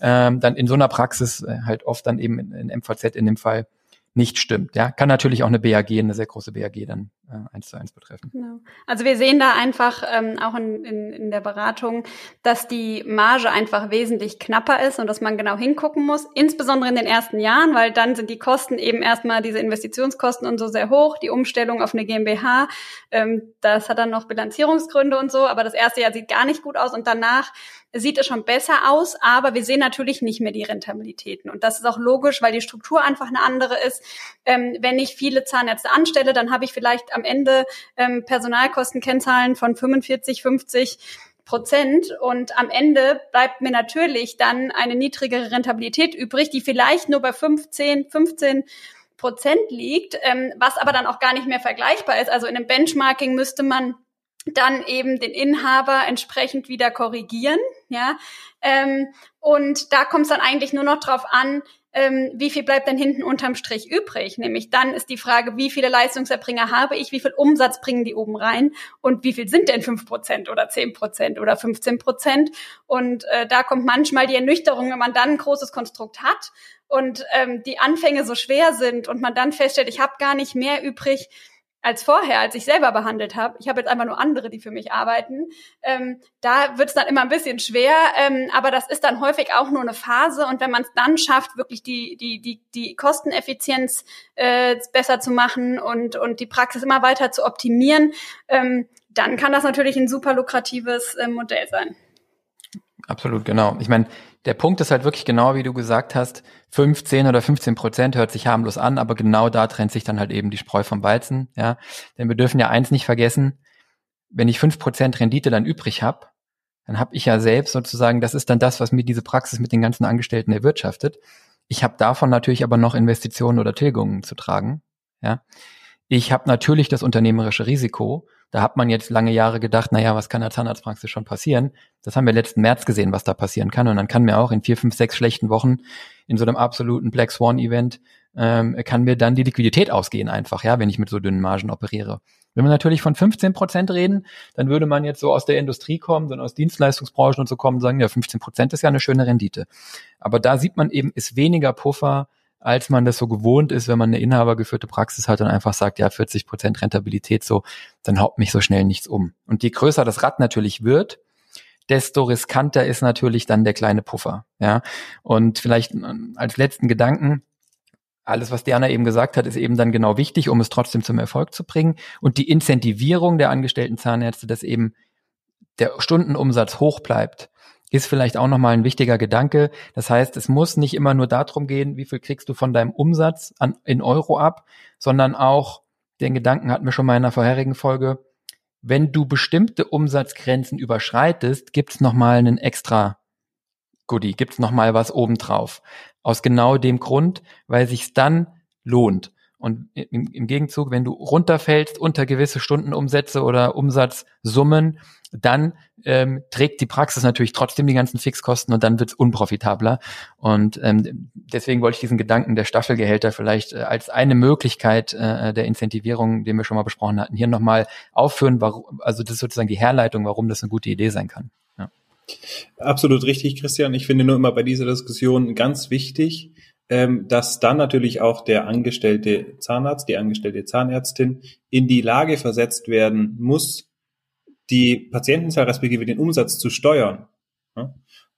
ähm, dann in so einer Praxis äh, halt oft dann eben in, in MVZ in dem Fall nicht stimmt. Ja, kann natürlich auch eine BAG, eine sehr große BAG dann äh, eins zu eins betreffen.
Genau. Also wir sehen da einfach ähm, auch in, in, in der Beratung, dass die Marge einfach wesentlich knapper ist und dass man genau hingucken muss, insbesondere in den ersten Jahren, weil dann sind die Kosten eben erstmal diese Investitionskosten und so sehr hoch, die Umstellung auf eine GmbH, ähm, das hat dann noch Bilanzierungsgründe und so, aber das erste Jahr sieht gar nicht gut aus und danach sieht es schon besser aus, aber wir sehen natürlich nicht mehr die Rentabilitäten. Und das ist auch logisch, weil die Struktur einfach eine andere ist. Ähm, wenn ich viele Zahnärzte anstelle, dann habe ich vielleicht am Ende ähm, Personalkostenkennzahlen von 45, 50 Prozent und am Ende bleibt mir natürlich dann eine niedrigere Rentabilität übrig, die vielleicht nur bei 15, 15 Prozent liegt, ähm, was aber dann auch gar nicht mehr vergleichbar ist. Also in einem Benchmarking müsste man dann eben den Inhaber entsprechend wieder korrigieren, ja. Ähm, und da kommt es dann eigentlich nur noch drauf an, ähm, wie viel bleibt denn hinten unterm Strich übrig? Nämlich dann ist die Frage, wie viele Leistungserbringer habe ich, wie viel Umsatz bringen die oben rein und wie viel sind denn fünf Prozent oder zehn Prozent oder 15 Prozent? Und äh, da kommt manchmal die Ernüchterung, wenn man dann ein großes Konstrukt hat und ähm, die Anfänge so schwer sind und man dann feststellt, ich habe gar nicht mehr übrig, als vorher, als ich selber behandelt habe. Ich habe jetzt einfach nur andere, die für mich arbeiten. Ähm, da wird es dann immer ein bisschen schwer, ähm, aber das ist dann häufig auch nur eine Phase. Und wenn man es dann schafft, wirklich die die die die Kosteneffizienz äh, besser zu machen und und die Praxis immer weiter zu optimieren, ähm, dann kann das natürlich ein super lukratives äh, Modell sein.
Absolut, genau. Ich meine, der Punkt ist halt wirklich genau, wie du gesagt hast, 15 oder 15 Prozent hört sich harmlos an, aber genau da trennt sich dann halt eben die Spreu vom Weizen, ja. Denn wir dürfen ja eins nicht vergessen, wenn ich fünf Prozent Rendite dann übrig habe, dann habe ich ja selbst sozusagen, das ist dann das, was mir diese Praxis mit den ganzen Angestellten erwirtschaftet. Ich habe davon natürlich aber noch Investitionen oder Tilgungen zu tragen, ja. Ich habe natürlich das unternehmerische Risiko. Da hat man jetzt lange Jahre gedacht, naja, was kann der Zahnarztpraxis schon passieren? Das haben wir letzten März gesehen, was da passieren kann. Und dann kann mir auch in vier, fünf, sechs schlechten Wochen in so einem absoluten Black Swan Event ähm, kann mir dann die Liquidität ausgehen einfach, ja, wenn ich mit so dünnen Margen operiere. Wenn wir natürlich von 15 Prozent reden, dann würde man jetzt so aus der Industrie kommen, und aus Dienstleistungsbranchen und so kommen und sagen, ja, 15 Prozent ist ja eine schöne Rendite. Aber da sieht man eben, ist weniger Puffer als man das so gewohnt ist, wenn man eine inhabergeführte Praxis hat und einfach sagt, ja, 40 Prozent Rentabilität so, dann haut mich so schnell nichts um. Und je größer das Rad natürlich wird, desto riskanter ist natürlich dann der kleine Puffer, ja. Und vielleicht äh, als letzten Gedanken, alles, was Diana eben gesagt hat, ist eben dann genau wichtig, um es trotzdem zum Erfolg zu bringen. Und die Incentivierung der angestellten Zahnärzte, dass eben der Stundenumsatz hoch bleibt, ist vielleicht auch nochmal ein wichtiger Gedanke. Das heißt, es muss nicht immer nur darum gehen, wie viel kriegst du von deinem Umsatz an, in Euro ab, sondern auch, den Gedanken hatten wir schon mal in einer vorherigen Folge, wenn du bestimmte Umsatzgrenzen überschreitest, gibt's noch mal einen extra Goodie, gibt's noch mal was obendrauf. Aus genau dem Grund, weil sich's dann lohnt. Und im, im Gegenzug, wenn du runterfällst unter gewisse Stundenumsätze oder Umsatzsummen, dann ähm, trägt die Praxis natürlich trotzdem die ganzen Fixkosten und dann wird's unprofitabler. Und ähm, deswegen wollte ich diesen Gedanken der Staffelgehälter vielleicht äh, als eine Möglichkeit äh, der Incentivierung, den wir schon mal besprochen hatten, hier nochmal aufführen. Warum, also das ist sozusagen die Herleitung, warum das eine gute Idee sein kann. Ja.
Absolut richtig, Christian. Ich finde nur immer bei dieser Diskussion ganz wichtig, ähm, dass dann natürlich auch der angestellte Zahnarzt, die angestellte Zahnärztin in die Lage versetzt werden muss, die Patientenzahl respektive den Umsatz zu steuern.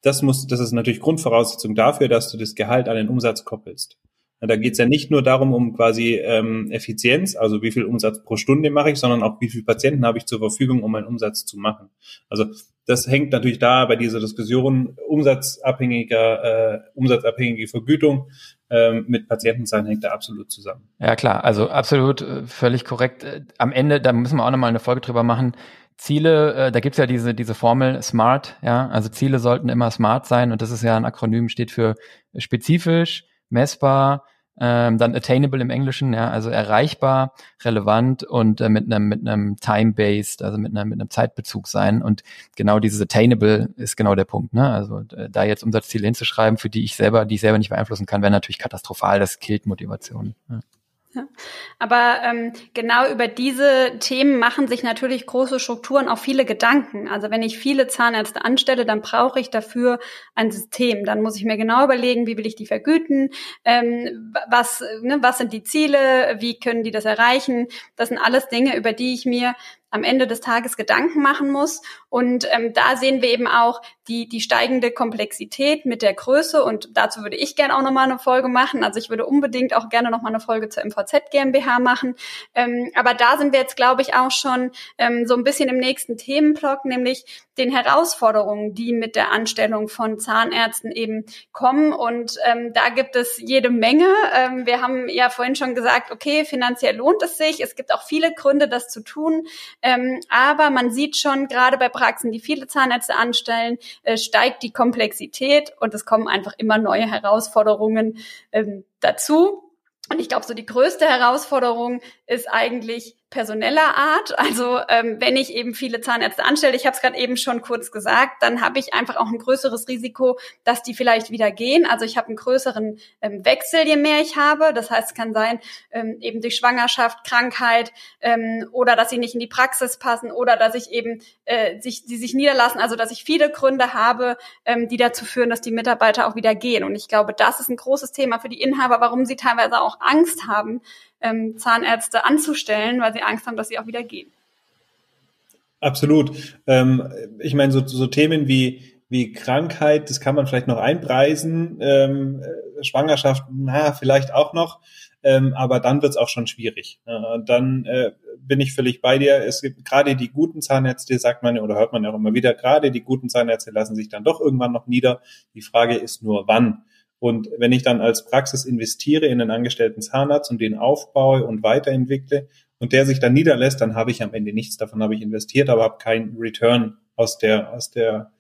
Das muss, das ist natürlich Grundvoraussetzung dafür, dass du das Gehalt an den Umsatz koppelst. Da geht es ja nicht nur darum, um quasi ähm, Effizienz, also wie viel Umsatz pro Stunde mache ich, sondern auch wie viele Patienten habe ich zur Verfügung, um meinen Umsatz zu machen. Also das hängt natürlich da bei dieser Diskussion umsatzabhängiger, äh, umsatzabhängige Vergütung ähm, mit Patientenzahlen hängt da absolut zusammen.
Ja klar, also absolut äh, völlig korrekt. Äh, am Ende, da müssen wir auch nochmal eine Folge drüber machen. Ziele, äh, da gibt's ja diese, diese Formel SMART, ja, also Ziele sollten immer smart sein und das ist ja ein Akronym, steht für spezifisch, messbar, ähm, dann attainable im Englischen, ja, also erreichbar, relevant und äh, mit einem mit einem time-based, also mit einem mit einem Zeitbezug sein. Und genau dieses attainable ist genau der Punkt. Ne? Also äh, da jetzt Umsatzziele hinzuschreiben, für die ich selber, die ich selber nicht beeinflussen kann, wäre natürlich katastrophal. Das killt Motivation. Ja.
Aber ähm, genau über diese Themen machen sich natürlich große Strukturen auch viele Gedanken. Also wenn ich viele Zahnärzte anstelle, dann brauche ich dafür ein System. Dann muss ich mir genau überlegen, wie will ich die vergüten, ähm, was, ne, was sind die Ziele, wie können die das erreichen. Das sind alles Dinge, über die ich mir am Ende des Tages Gedanken machen muss. Und ähm, da sehen wir eben auch die, die steigende Komplexität mit der Größe. Und dazu würde ich gerne auch nochmal eine Folge machen. Also ich würde unbedingt auch gerne nochmal eine Folge zur MVZ GmbH machen. Ähm, aber da sind wir jetzt, glaube ich, auch schon ähm, so ein bisschen im nächsten Themenblock, nämlich den Herausforderungen, die mit der Anstellung von Zahnärzten eben kommen. Und ähm, da gibt es jede Menge. Ähm, wir haben ja vorhin schon gesagt, okay, finanziell lohnt es sich. Es gibt auch viele Gründe, das zu tun. Ähm, aber man sieht schon, gerade bei Praxen, die viele Zahnärzte anstellen, äh, steigt die Komplexität und es kommen einfach immer neue Herausforderungen ähm, dazu. Und ich glaube, so die größte Herausforderung ist eigentlich personeller Art. Also ähm, wenn ich eben viele Zahnärzte anstelle, ich habe es gerade eben schon kurz gesagt, dann habe ich einfach auch ein größeres Risiko, dass die vielleicht wieder gehen. Also ich habe einen größeren ähm, Wechsel, je mehr ich habe. Das heißt, es kann sein, ähm, eben durch Schwangerschaft, Krankheit ähm, oder dass sie nicht in die Praxis passen oder dass ich eben äh, sich, die sich niederlassen. Also dass ich viele Gründe habe, ähm, die dazu führen, dass die Mitarbeiter auch wieder gehen. Und ich glaube, das ist ein großes Thema für die Inhaber, warum sie teilweise auch Angst haben, ähm, Zahnärzte anzustellen, weil sie Angst haben, dass sie auch wieder gehen.
Absolut. Ähm, ich meine, so, so Themen wie wie Krankheit, das kann man vielleicht noch einpreisen, ähm, äh, Schwangerschaft, na, vielleicht auch noch, ähm, aber dann wird's auch schon schwierig. Äh, dann äh, bin ich völlig bei dir. Es gibt gerade die guten Zahnärzte, sagt man oder hört man ja auch immer wieder, gerade die guten Zahnärzte lassen sich dann doch irgendwann noch nieder. Die Frage ist nur, wann. Und wenn ich dann als Praxis investiere in einen angestellten Zahnarzt und den aufbaue und weiterentwickle und der sich dann niederlässt, dann habe ich am Ende nichts davon, habe ich investiert, aber habe keinen Return aus der, aus der,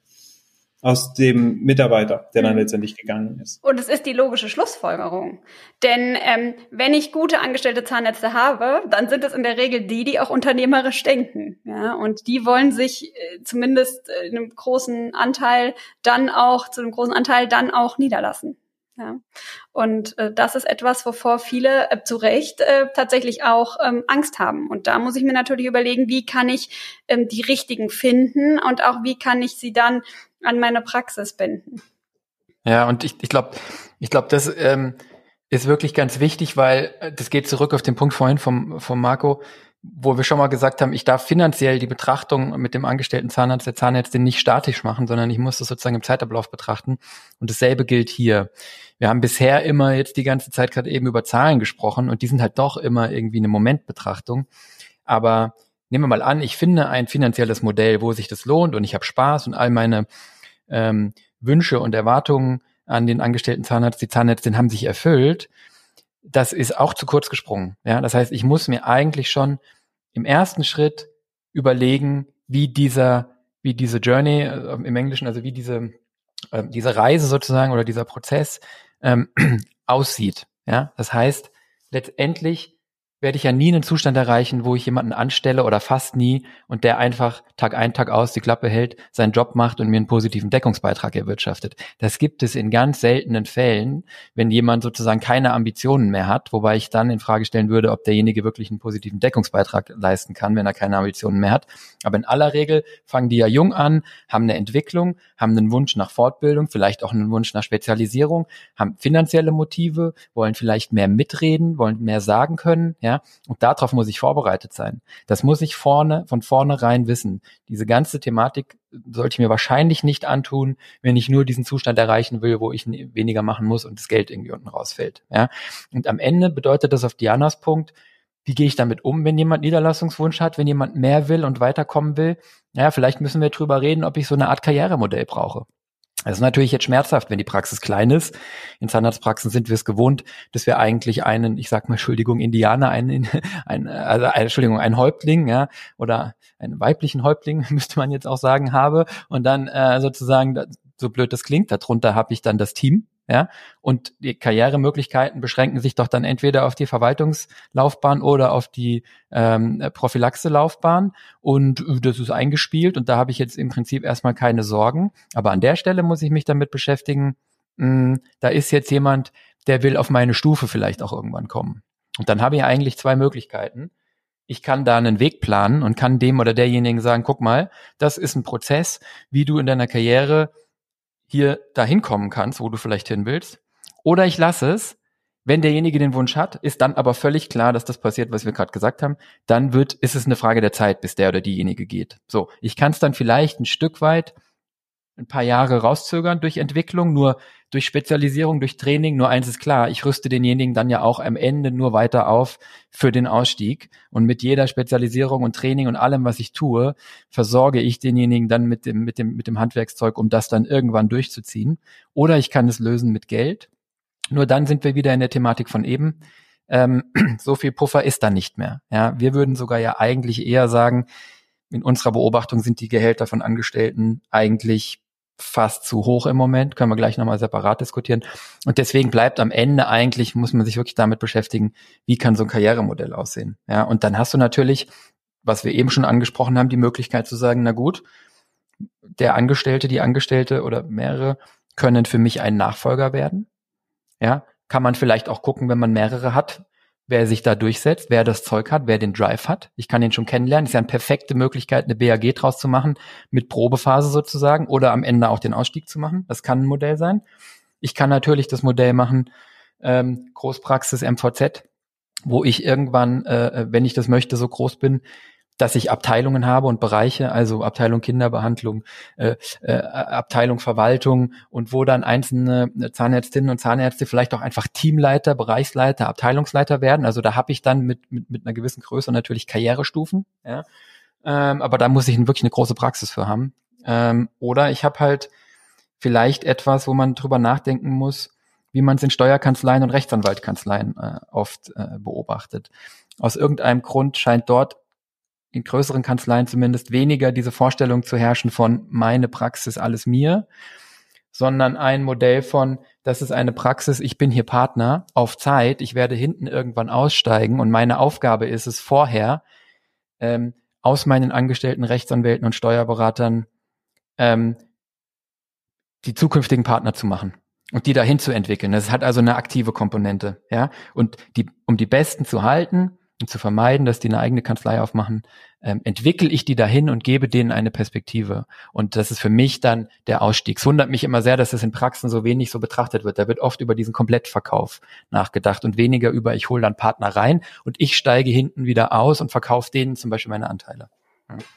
aus dem Mitarbeiter, der dann mhm. letztendlich gegangen ist.
Und es ist die logische Schlussfolgerung. Denn ähm, wenn ich gute angestellte Zahnärzte habe, dann sind es in der Regel die, die auch unternehmerisch denken. Ja? Und die wollen sich äh, zumindest in einem großen Anteil dann auch, zu einem großen Anteil dann auch niederlassen. Ja. Und äh, das ist etwas, wovor viele äh, zu Recht äh, tatsächlich auch ähm, Angst haben. Und da muss ich mir natürlich überlegen, wie kann ich ähm, die richtigen finden und auch wie kann ich sie dann an meine Praxis binden.
Ja, und ich, ich glaube, ich glaube, das ähm, ist wirklich ganz wichtig, weil äh, das geht zurück auf den Punkt vorhin vom, vom Marco wo wir schon mal gesagt haben, ich darf finanziell die Betrachtung mit dem angestellten Zahnarzt, der Zahnärztin nicht statisch machen, sondern ich muss das sozusagen im Zeitablauf betrachten. Und dasselbe gilt hier. Wir haben bisher immer jetzt die ganze Zeit gerade eben über Zahlen gesprochen und die sind halt doch immer irgendwie eine Momentbetrachtung. Aber nehmen wir mal an, ich finde ein finanzielles Modell, wo sich das lohnt und ich habe Spaß und all meine ähm, Wünsche und Erwartungen an den angestellten Zahnarzt, die Zahnärztin haben sich erfüllt das ist auch zu kurz gesprungen. Ja, das heißt, ich muss mir eigentlich schon im ersten Schritt überlegen, wie dieser, wie diese Journey äh, im Englischen, also wie diese, äh, diese Reise sozusagen oder dieser Prozess ähm, aussieht. Ja, das heißt, letztendlich werde ich ja nie einen Zustand erreichen, wo ich jemanden anstelle oder fast nie und der einfach Tag ein, Tag aus die Klappe hält, seinen Job macht und mir einen positiven Deckungsbeitrag erwirtschaftet. Das gibt es in ganz seltenen Fällen, wenn jemand sozusagen keine Ambitionen mehr hat, wobei ich dann in Frage stellen würde, ob derjenige wirklich einen positiven Deckungsbeitrag leisten kann, wenn er keine Ambitionen mehr hat. Aber in aller Regel fangen die ja jung an, haben eine Entwicklung, haben einen Wunsch nach Fortbildung, vielleicht auch einen Wunsch nach Spezialisierung, haben finanzielle Motive, wollen vielleicht mehr mitreden, wollen mehr sagen können, ja, und darauf muss ich vorbereitet sein. Das muss ich vorne, von vornherein wissen. Diese ganze Thematik sollte ich mir wahrscheinlich nicht antun, wenn ich nur diesen Zustand erreichen will, wo ich weniger machen muss und das Geld irgendwie unten rausfällt, ja. Und am Ende bedeutet das auf Dianas Punkt, wie gehe ich damit um, wenn jemand Niederlassungswunsch hat, wenn jemand mehr will und weiterkommen will? Ja, vielleicht müssen wir drüber reden, ob ich so eine Art Karrieremodell brauche. Das ist natürlich jetzt schmerzhaft, wenn die Praxis klein ist. In Zahnarztpraxen sind wir es gewohnt, dass wir eigentlich einen, ich sag mal, Entschuldigung, Indianer, einen, ein, also, Entschuldigung, einen Häuptling, ja, oder einen weiblichen Häuptling, müsste man jetzt auch sagen, habe. Und dann äh, sozusagen, so blöd das klingt, darunter habe ich dann das Team, ja, und die Karrieremöglichkeiten beschränken sich doch dann entweder auf die Verwaltungslaufbahn oder auf die ähm, Prophylaxe-Laufbahn. Und äh, das ist eingespielt und da habe ich jetzt im Prinzip erstmal keine Sorgen. Aber an der Stelle muss ich mich damit beschäftigen, mh, hm, da ist jetzt jemand, der will auf meine Stufe vielleicht auch irgendwann kommen. Und dann habe ich eigentlich zwei Möglichkeiten. Ich kann da einen Weg planen und kann dem oder derjenigen sagen, guck mal, das ist ein Prozess, wie du in deiner Karriere hier dahin kommen kannst, wo du vielleicht hin willst. Oder ich lasse es, wenn derjenige den Wunsch hat, ist dann aber völlig klar, dass das passiert, was wir gerade gesagt haben. Dann wird, ist es eine Frage der Zeit, bis der oder diejenige geht. So, ich kann es dann vielleicht ein Stück weit ein paar Jahre rauszögern durch Entwicklung, nur durch Spezialisierung, durch Training. Nur eins ist klar, ich rüste denjenigen dann ja auch am Ende nur weiter auf für den Ausstieg. Und mit jeder Spezialisierung und Training und allem, was ich tue, versorge ich denjenigen dann mit dem, mit dem, mit dem Handwerkszeug, um das dann irgendwann durchzuziehen. Oder ich kann es lösen mit Geld. Nur dann sind wir wieder in der Thematik von eben. Ähm, so viel Puffer ist da nicht mehr. Ja, wir würden sogar ja eigentlich eher sagen, in unserer Beobachtung sind die Gehälter von Angestellten eigentlich fast zu hoch im Moment, können wir gleich nochmal separat diskutieren. Und deswegen bleibt am Ende eigentlich, muss man sich wirklich damit beschäftigen, wie kann so ein Karrieremodell aussehen. Ja, und dann hast du natürlich, was wir eben schon angesprochen haben, die Möglichkeit zu sagen, na gut, der Angestellte, die Angestellte oder mehrere können für mich ein Nachfolger werden. Ja, kann man vielleicht auch gucken, wenn man mehrere hat, wer sich da durchsetzt, wer das Zeug hat, wer den Drive hat. Ich kann den schon kennenlernen. Ist ja eine perfekte Möglichkeit, eine BAG draus zu machen, mit Probephase sozusagen oder am Ende auch den Ausstieg zu machen. Das kann ein Modell sein. Ich kann natürlich das Modell machen, ähm, Großpraxis MVZ, wo ich irgendwann, äh, wenn ich das möchte, so groß bin, dass ich Abteilungen habe und Bereiche, also Abteilung Kinderbehandlung, äh, äh, Abteilung Verwaltung und wo dann einzelne Zahnärztinnen und Zahnärzte vielleicht auch einfach Teamleiter, Bereichsleiter, Abteilungsleiter werden. Also da habe ich dann mit, mit, mit einer gewissen Größe natürlich Karrierestufen. Ja? Ähm, aber da muss ich wirklich eine große Praxis für haben. Ähm, oder ich habe halt vielleicht etwas, wo man drüber nachdenken muss, wie man es in Steuerkanzleien und Rechtsanwaltkanzleien äh, oft äh, beobachtet. Aus irgendeinem Grund scheint dort in größeren Kanzleien zumindest weniger diese Vorstellung zu herrschen von meine Praxis, alles mir, sondern ein Modell von, das ist eine Praxis, ich bin hier Partner auf Zeit, ich werde hinten irgendwann aussteigen und meine Aufgabe ist es vorher, ähm, aus meinen angestellten Rechtsanwälten und Steuerberatern ähm, die zukünftigen Partner zu machen und die dahin zu entwickeln. Das hat also eine aktive Komponente, ja. Und die, um die Besten zu halten, und zu vermeiden, dass die eine eigene Kanzlei aufmachen, ähm, entwickle ich die dahin und gebe denen eine Perspektive. Und das ist für mich dann der Ausstieg. Es wundert mich immer sehr, dass das in Praxen so wenig so betrachtet wird. Da wird oft über diesen Komplettverkauf nachgedacht und weniger über, ich hole dann Partner rein und ich steige hinten wieder aus und verkaufe denen zum Beispiel meine Anteile.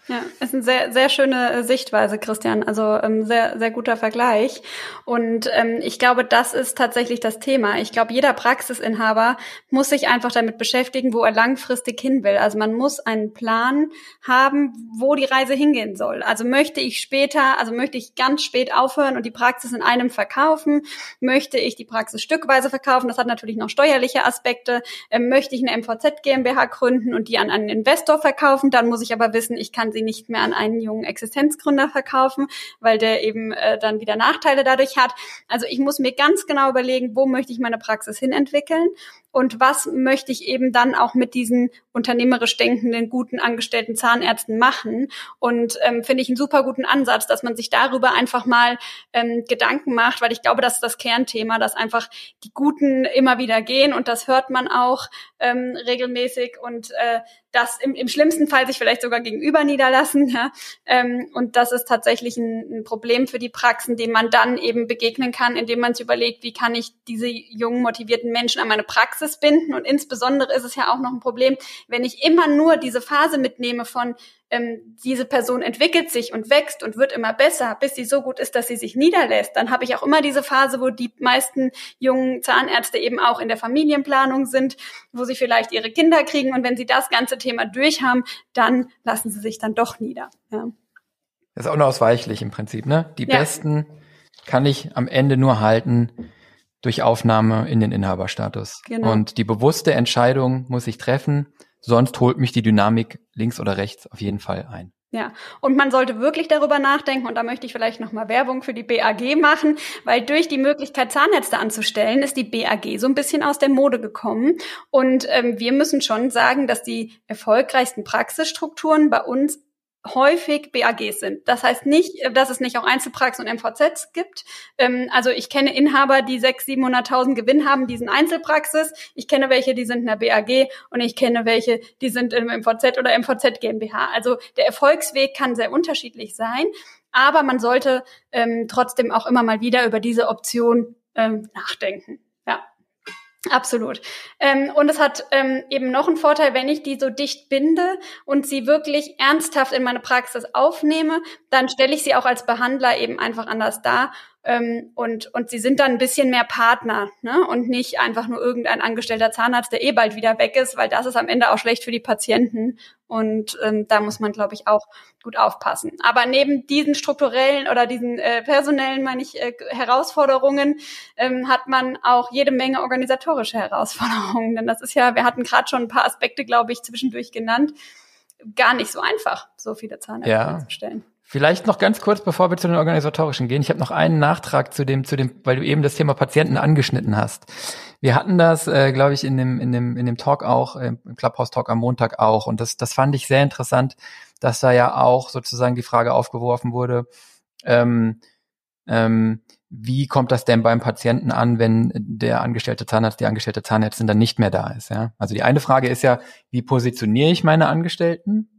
Ja, ist eine sehr, sehr schöne äh, Sichtweise, Christian. Also ähm, sehr, sehr guter Vergleich. Und ähm, ich glaube, das ist tatsächlich das Thema. Ich glaube, jeder Praxisinhaber muss sich einfach damit beschäftigen, wo er langfristig hin will. Also man muss einen Plan haben, wo die Reise hingehen soll. Also möchte ich später, also möchte ich ganz spät aufhören und die Praxis in einem verkaufen? Möchte ich die Praxis stückweise verkaufen? Das hat natürlich noch steuerliche Aspekte. Ähm, möchte ich eine MVZ GmbH gründen und die an einen Investor verkaufen? Dann muss ich aber wissen, ich kann sie nicht mehr an einen jungen Existenzgründer verkaufen, weil der eben äh, dann wieder Nachteile dadurch hat. Also ich muss mir ganz genau überlegen, wo möchte ich meine Praxis hinentwickeln und was möchte ich eben dann auch mit diesen unternehmerisch denkenden, guten angestellten Zahnärzten machen. Und ähm, finde ich einen super guten Ansatz, dass man sich darüber einfach mal ähm, Gedanken macht, weil ich glaube, das ist das Kernthema, dass einfach die Guten immer wieder gehen und das hört man auch ähm, regelmäßig und äh, das im, im schlimmsten Fall sich vielleicht sogar gegenüber niederlassen. Ja? Ähm, und das ist tatsächlich ein, ein Problem für die Praxen, dem man dann eben begegnen kann, indem man sich überlegt, wie kann ich diese jungen, motivierten Menschen an meine Praxis binden. Und insbesondere ist es ja auch noch ein Problem, wenn ich immer nur diese Phase mitnehme von ähm, diese Person entwickelt sich und wächst und wird immer besser, bis sie so gut ist, dass sie sich niederlässt. Dann habe ich auch immer diese Phase, wo die meisten jungen Zahnärzte eben auch in der Familienplanung sind, wo sie vielleicht ihre Kinder kriegen und wenn sie das ganze Thema durchhaben, dann lassen sie sich dann doch nieder. Ja.
Das ist auch unausweichlich im Prinzip, ne? Die ja. besten kann ich am Ende nur halten durch Aufnahme in den Inhaberstatus. Genau. Und die bewusste Entscheidung muss ich treffen, sonst holt mich die Dynamik links oder rechts auf jeden Fall ein.
Ja, und man sollte wirklich darüber nachdenken, und da möchte ich vielleicht nochmal Werbung für die BAG machen, weil durch die Möglichkeit, Zahnärzte anzustellen, ist die BAG so ein bisschen aus der Mode gekommen. Und ähm, wir müssen schon sagen, dass die erfolgreichsten Praxisstrukturen bei uns häufig BAGs sind. Das heißt nicht, dass es nicht auch Einzelpraxen und MVZs gibt. Ähm, also ich kenne Inhaber, die 600.000, 700.000 Gewinn haben, die sind Einzelpraxis. Ich kenne welche, die sind in der BAG und ich kenne welche, die sind im MVZ oder MVZ GmbH. Also der Erfolgsweg kann sehr unterschiedlich sein, aber man sollte ähm, trotzdem auch immer mal wieder über diese Option ähm, nachdenken. Absolut. Ähm, und es hat ähm, eben noch einen Vorteil, wenn ich die so dicht binde und sie wirklich ernsthaft in meine Praxis aufnehme, dann stelle ich sie auch als Behandler eben einfach anders dar ähm, und, und sie sind dann ein bisschen mehr Partner ne? und nicht einfach nur irgendein angestellter Zahnarzt, der eh bald wieder weg ist, weil das ist am Ende auch schlecht für die Patienten. Und ähm, da muss man, glaube ich, auch gut aufpassen. Aber neben diesen strukturellen oder diesen äh, personellen, meine ich, äh, Herausforderungen ähm, hat man auch jede Menge organisatorische Herausforderungen. Denn das ist ja, wir hatten gerade schon ein paar Aspekte, glaube ich, zwischendurch genannt, gar nicht so einfach, so viele Zahnärzte ja. zu stellen.
Vielleicht noch ganz kurz, bevor wir zu den organisatorischen gehen. Ich habe noch einen Nachtrag zu dem, zu dem, weil du eben das Thema Patienten angeschnitten hast. Wir hatten das, äh, glaube ich, in dem, in dem, in dem Talk auch, äh, im Clubhouse Talk am Montag auch. Und das, das fand ich sehr interessant, dass da ja auch sozusagen die Frage aufgeworfen wurde, ähm, ähm, wie kommt das denn beim Patienten an, wenn der angestellte Zahnarzt, die angestellte Zahnärztin dann nicht mehr da ist? Ja? Also die eine Frage ist ja, wie positioniere ich meine Angestellten?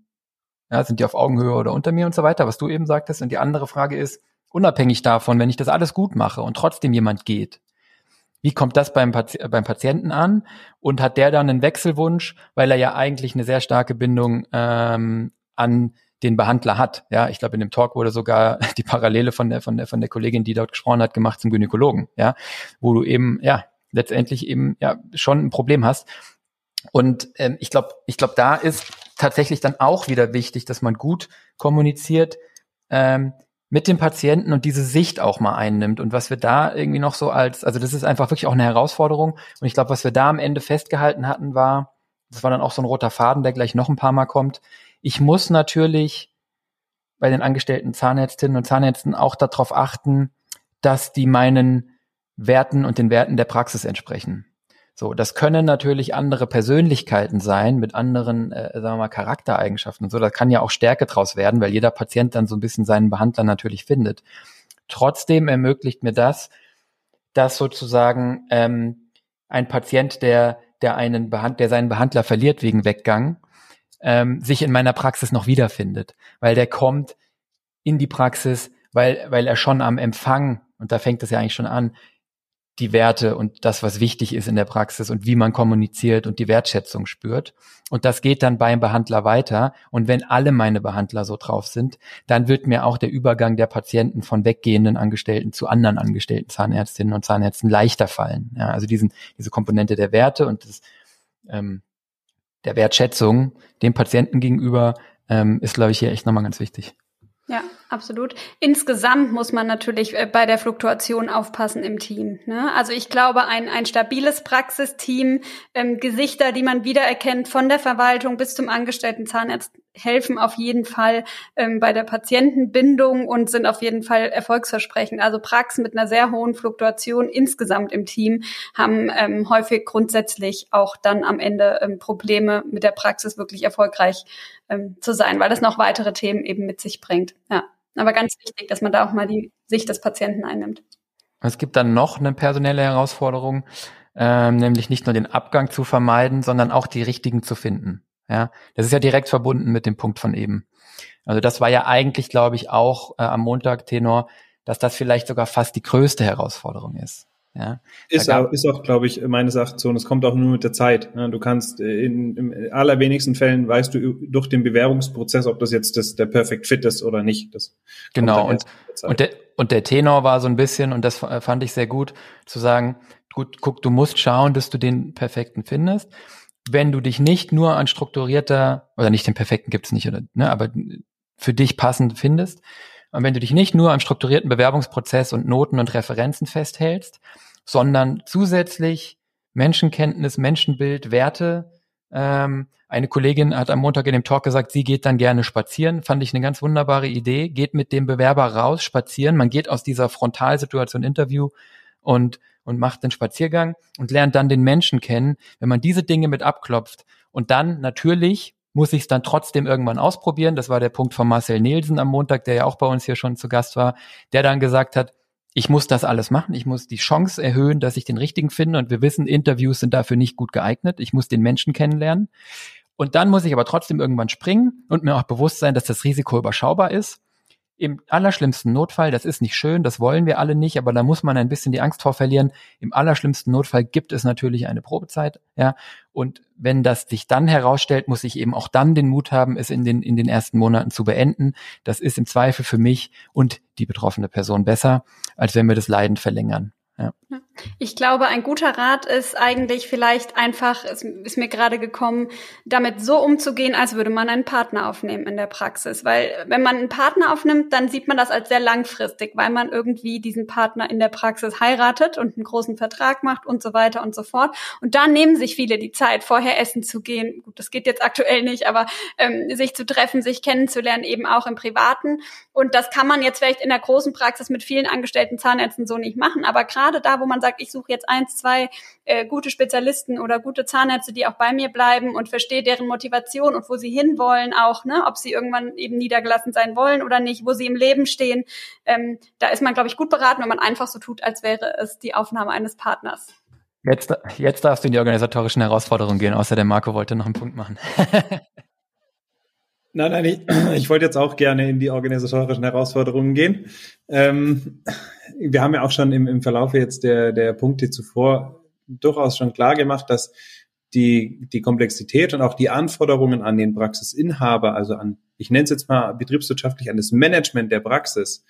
Ja, sind die auf Augenhöhe oder unter mir und so weiter, was du eben sagtest. Und die andere Frage ist, unabhängig davon, wenn ich das alles gut mache und trotzdem jemand geht, wie kommt das beim, Pati beim Patienten an? Und hat der dann einen Wechselwunsch, weil er ja eigentlich eine sehr starke Bindung ähm, an den Behandler hat. Ja, ich glaube, in dem Talk wurde sogar die Parallele von der, von der, von der Kollegin, die dort gesprochen hat, gemacht zum Gynäkologen. Ja, wo du eben, ja, letztendlich eben, ja, schon ein Problem hast. Und ähm, ich glaube, ich glaube, da ist tatsächlich dann auch wieder wichtig, dass man gut kommuniziert ähm, mit dem Patienten und diese Sicht auch mal einnimmt. Und was wir da irgendwie noch so als, also das ist einfach wirklich auch eine Herausforderung. Und ich glaube, was wir da am Ende festgehalten hatten, war, das war dann auch so ein roter Faden, der gleich noch ein paar Mal kommt. Ich muss natürlich bei den angestellten Zahnärztinnen und Zahnärzten auch darauf achten, dass die meinen Werten und den Werten der Praxis entsprechen. So, das können natürlich andere Persönlichkeiten sein mit anderen, äh, sagen wir mal, Charaktereigenschaften und so. Da kann ja auch Stärke draus werden, weil jeder Patient dann so ein bisschen seinen Behandler natürlich findet. Trotzdem ermöglicht mir das, dass sozusagen ähm, ein Patient, der der einen Behand der seinen Behandler verliert wegen Weggang, ähm, sich in meiner Praxis noch wiederfindet, weil der kommt in die Praxis, weil weil er schon am Empfang und da fängt es ja eigentlich schon an die Werte und das, was wichtig ist in der Praxis und wie man kommuniziert und die Wertschätzung spürt. Und das geht dann beim Behandler weiter. Und wenn alle meine Behandler so drauf sind, dann wird mir auch der Übergang der Patienten von weggehenden Angestellten zu anderen Angestellten Zahnärztinnen und Zahnärzten leichter fallen. Ja, also diesen, diese Komponente der Werte und des, ähm, der Wertschätzung dem Patienten gegenüber ähm, ist, glaube ich, hier echt nochmal ganz wichtig.
Ja, absolut. Insgesamt muss man natürlich äh, bei der Fluktuation aufpassen im Team. Ne? Also ich glaube, ein, ein stabiles Praxisteam, ähm, Gesichter, die man wiedererkennt, von der Verwaltung bis zum angestellten Zahnarzt, helfen auf jeden Fall ähm, bei der Patientenbindung und sind auf jeden Fall erfolgsversprechend. Also Praxen mit einer sehr hohen Fluktuation insgesamt im Team haben ähm, häufig grundsätzlich auch dann am Ende ähm, Probleme mit der Praxis wirklich erfolgreich ähm, zu sein, weil das noch weitere Themen eben mit sich bringt. Ja, aber ganz wichtig, dass man da auch mal die Sicht des Patienten einnimmt.
Es gibt dann noch eine personelle Herausforderung, ähm, nämlich nicht nur den Abgang zu vermeiden, sondern auch die richtigen zu finden. Ja, das ist ja direkt verbunden mit dem Punkt von eben. Also das war ja eigentlich, glaube ich, auch äh, am Montag Tenor, dass das vielleicht sogar fast die größte Herausforderung ist. Ja,
ist, auch, ist auch, glaube ich, meines Erachtens so. Und es kommt auch nur mit der Zeit. Du kannst äh, in, in allerwenigsten Fällen weißt du durch den Bewerbungsprozess, ob das jetzt das, der Perfect Fit ist oder nicht. Das
genau. Und, der und, der, und der Tenor war so ein bisschen, und das fand ich sehr gut, zu sagen, gut, guck, du musst schauen, dass du den perfekten findest. Wenn du dich nicht nur an strukturierter, oder nicht den perfekten gibt's nicht, oder, ne, aber für dich passend findest, und wenn du dich nicht nur am strukturierten Bewerbungsprozess und Noten und Referenzen festhältst, sondern zusätzlich Menschenkenntnis, Menschenbild, Werte. Ähm, eine Kollegin hat am Montag in dem Talk gesagt, sie geht dann gerne spazieren. Fand ich eine ganz wunderbare Idee. Geht mit dem Bewerber raus, spazieren. Man geht aus dieser Frontalsituation Interview und, und macht den Spaziergang und lernt dann den Menschen kennen. Wenn man diese Dinge mit abklopft und dann natürlich muss ich es dann trotzdem irgendwann ausprobieren. Das war der Punkt von Marcel Nielsen am Montag, der ja auch bei uns hier schon zu Gast war, der dann gesagt hat, ich muss das alles machen, ich muss die Chance erhöhen, dass ich den richtigen finde und wir wissen, Interviews sind dafür nicht gut geeignet. Ich muss den Menschen kennenlernen. Und dann muss ich aber trotzdem irgendwann springen und mir auch bewusst sein, dass das Risiko überschaubar ist im allerschlimmsten Notfall, das ist nicht schön, das wollen wir alle nicht, aber da muss man ein bisschen die Angst vor verlieren. Im allerschlimmsten Notfall gibt es natürlich eine Probezeit, ja. Und wenn das sich dann herausstellt, muss ich eben auch dann den Mut haben, es in den, in den ersten Monaten zu beenden. Das ist im Zweifel für mich und die betroffene Person besser, als wenn wir das Leiden verlängern. Ja.
Ich glaube, ein guter Rat ist eigentlich vielleicht einfach, es ist mir gerade gekommen, damit so umzugehen, als würde man einen Partner aufnehmen in der Praxis. Weil wenn man einen Partner aufnimmt, dann sieht man das als sehr langfristig, weil man irgendwie diesen Partner in der Praxis heiratet und einen großen Vertrag macht und so weiter und so fort. Und da nehmen sich viele die Zeit, vorher essen zu gehen. Gut, das geht jetzt aktuell nicht, aber ähm, sich zu treffen, sich kennenzulernen, eben auch im Privaten. Und das kann man jetzt vielleicht in der großen Praxis mit vielen angestellten Zahnärzten so nicht machen. Aber gerade da, wo man sagt, ich suche jetzt eins, zwei äh, gute Spezialisten oder gute Zahnärzte, die auch bei mir bleiben und verstehe deren Motivation und wo sie hinwollen auch, ne, ob sie irgendwann eben niedergelassen sein wollen oder nicht, wo sie im Leben stehen. Ähm, da ist man, glaube ich, gut beraten, wenn man einfach so tut, als wäre es die Aufnahme eines Partners.
Jetzt, jetzt darfst du in die organisatorischen Herausforderungen gehen, außer der Marco wollte noch einen Punkt machen.
Nein, nein, ich, ich wollte jetzt auch gerne in die organisatorischen Herausforderungen gehen. Ähm, wir haben ja auch schon im, im Verlauf jetzt der, der Punkte zuvor durchaus schon klar gemacht, dass die, die Komplexität und auch die Anforderungen an den Praxisinhaber, also an, ich nenne es jetzt mal betriebswirtschaftlich, an das Management der Praxis,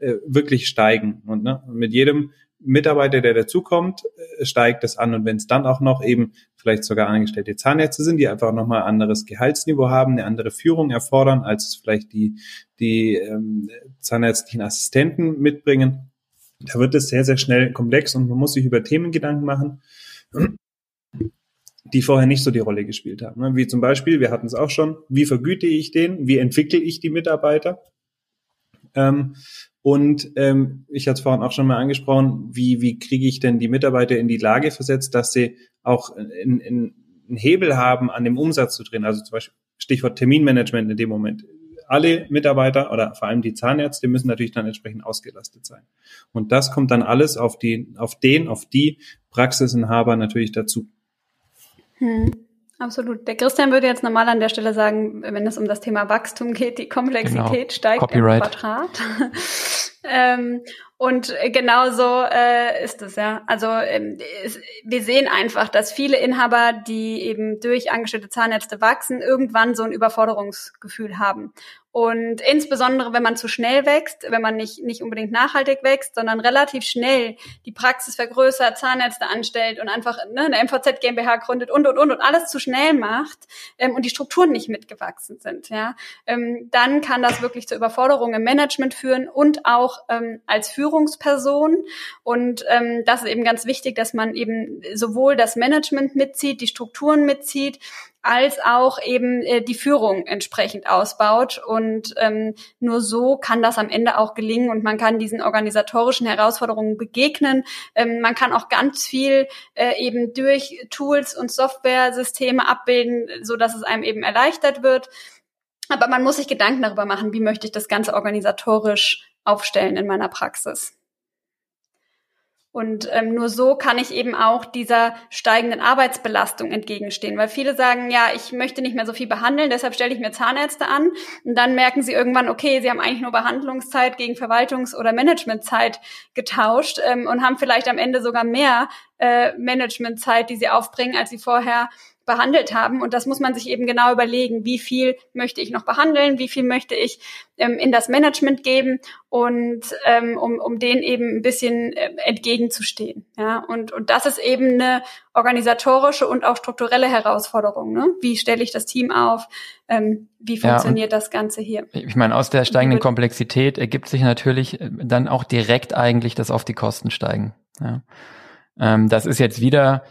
äh, wirklich steigen. Und ne, mit jedem Mitarbeiter, der dazukommt, äh, steigt es an. Und wenn es dann auch noch eben vielleicht sogar angestellte Zahnärzte sind, die einfach nochmal ein anderes Gehaltsniveau haben, eine andere Führung erfordern, als vielleicht die, die ähm, zahnärztlichen Assistenten mitbringen, da wird es sehr, sehr schnell komplex und man muss sich über Themen Gedanken machen, die vorher nicht so die Rolle gespielt haben. Ne? Wie zum Beispiel, wir hatten es auch schon, wie vergüte ich den, wie entwickle ich die Mitarbeiter? Ähm, und ähm, ich hatte es vorhin auch schon mal angesprochen, wie, wie kriege ich denn die Mitarbeiter in die Lage versetzt, dass sie auch in, in, einen Hebel haben, an dem Umsatz zu drehen. Also zum Beispiel Stichwort Terminmanagement in dem Moment. Alle Mitarbeiter oder vor allem die Zahnärzte müssen natürlich dann entsprechend ausgelastet sein. Und das kommt dann alles auf, die, auf den, auf die Praxisinhaber natürlich dazu.
Hm. Absolut. Der Christian würde jetzt normal an der Stelle sagen, wenn es um das Thema Wachstum geht, die Komplexität genau. steigt
Copyright.
im Quadrat. Ähm, und genauso äh, ist es ja. Also ähm, es, wir sehen einfach, dass viele Inhaber, die eben durch angestellte Zahnärzte wachsen, irgendwann so ein Überforderungsgefühl haben. Und insbesondere, wenn man zu schnell wächst, wenn man nicht, nicht unbedingt nachhaltig wächst, sondern relativ schnell die Praxis vergrößert, Zahnärzte anstellt und einfach ne, eine MVZ GmbH gründet und, und, und und alles zu schnell macht ähm, und die Strukturen nicht mitgewachsen sind, ja, ähm, dann kann das wirklich zur Überforderung im Management führen und auch ähm, als Führungsperson. Und ähm, das ist eben ganz wichtig, dass man eben sowohl das Management mitzieht, die Strukturen mitzieht, als auch eben äh, die Führung entsprechend ausbaut. Und ähm, nur so kann das am Ende auch gelingen und man kann diesen organisatorischen Herausforderungen begegnen. Ähm, man kann auch ganz viel äh, eben durch Tools und Software-Systeme abbilden, so dass es einem eben erleichtert wird. Aber man muss sich Gedanken darüber machen, wie möchte ich das Ganze organisatorisch aufstellen in meiner Praxis. Und ähm, nur so kann ich eben auch dieser steigenden Arbeitsbelastung entgegenstehen. Weil viele sagen, ja, ich möchte nicht mehr so viel behandeln, deshalb stelle ich mir Zahnärzte an. Und dann merken sie irgendwann, okay, sie haben eigentlich nur Behandlungszeit gegen Verwaltungs- oder Managementzeit getauscht ähm, und haben vielleicht am Ende sogar mehr äh, Managementzeit, die sie aufbringen, als sie vorher behandelt haben. Und das muss man sich eben genau überlegen, wie viel möchte ich noch behandeln, wie viel möchte ich ähm, in das Management geben und ähm, um, um denen eben ein bisschen äh, entgegenzustehen. Ja, und, und das ist eben eine organisatorische und auch strukturelle Herausforderung. Ne? Wie stelle ich das Team auf? Ähm, wie funktioniert ja, das Ganze hier?
Ich meine, aus der steigenden Komplexität ergibt sich natürlich äh, dann auch direkt eigentlich, dass auf die Kosten steigen. Ja. Ähm, das ist jetzt wieder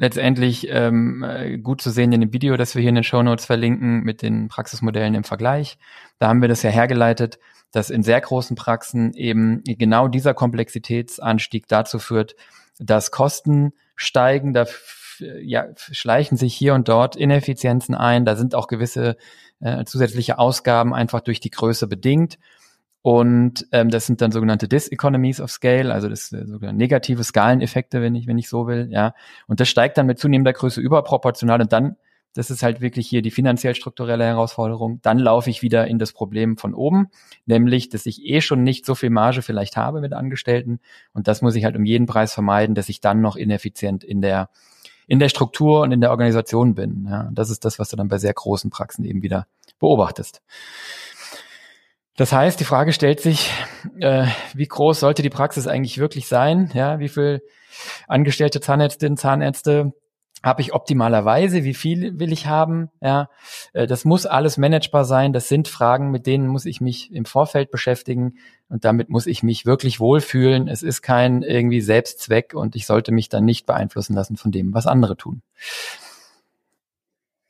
letztendlich ähm, äh, gut zu sehen in dem Video, das wir hier in den Show Notes verlinken mit den Praxismodellen im Vergleich. Da haben wir das ja hergeleitet, dass in sehr großen Praxen eben genau dieser Komplexitätsanstieg dazu führt, dass Kosten steigen, da ja, schleichen sich hier und dort Ineffizienzen ein, da sind auch gewisse äh, zusätzliche Ausgaben einfach durch die Größe bedingt. Und ähm, das sind dann sogenannte Diseconomies of Scale, also das äh, sogenannte negative Skaleneffekte, wenn ich, wenn ich so will, ja. Und das steigt dann mit zunehmender Größe überproportional und dann, das ist halt wirklich hier die finanziell strukturelle Herausforderung, dann laufe ich wieder in das Problem von oben, nämlich, dass ich eh schon nicht so viel Marge vielleicht habe mit Angestellten und das muss ich halt um jeden Preis vermeiden, dass ich dann noch ineffizient in der in der Struktur und in der Organisation bin. Ja. Das ist das, was du dann bei sehr großen Praxen eben wieder beobachtest. Das heißt, die Frage stellt sich, äh, wie groß sollte die Praxis eigentlich wirklich sein? Ja, wie viel angestellte Zahnärztinnen, Zahnärzte habe ich optimalerweise? Wie viel will ich haben? Ja, äh, das muss alles managebar sein. Das sind Fragen, mit denen muss ich mich im Vorfeld beschäftigen und damit muss ich mich wirklich wohlfühlen. Es ist kein irgendwie Selbstzweck und ich sollte mich dann nicht beeinflussen lassen von dem, was andere tun.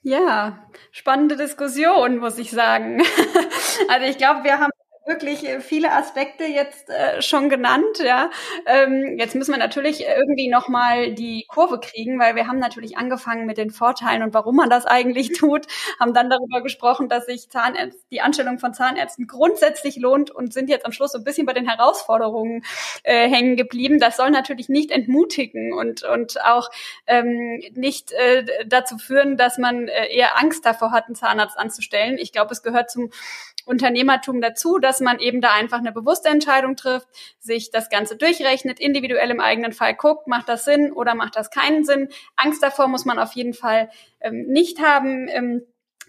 Ja, spannende Diskussion, muss ich sagen. also ich glaube, wir haben wirklich äh, viele Aspekte jetzt äh, schon genannt. Ja, ähm, jetzt müssen wir natürlich irgendwie noch mal die Kurve kriegen, weil wir haben natürlich angefangen mit den Vorteilen und warum man das eigentlich tut, haben dann darüber gesprochen, dass sich Zahnärzt, die Anstellung von Zahnärzten grundsätzlich lohnt und sind jetzt am Schluss so ein bisschen bei den Herausforderungen äh, hängen geblieben. Das soll natürlich nicht entmutigen und und auch ähm, nicht äh, dazu führen, dass man äh, eher Angst davor hat, einen Zahnarzt anzustellen. Ich glaube, es gehört zum Unternehmertum dazu, dass man eben da einfach eine bewusste Entscheidung trifft, sich das Ganze durchrechnet, individuell im eigenen Fall guckt, macht das Sinn oder macht das keinen Sinn. Angst davor muss man auf jeden Fall ähm, nicht haben. Ähm,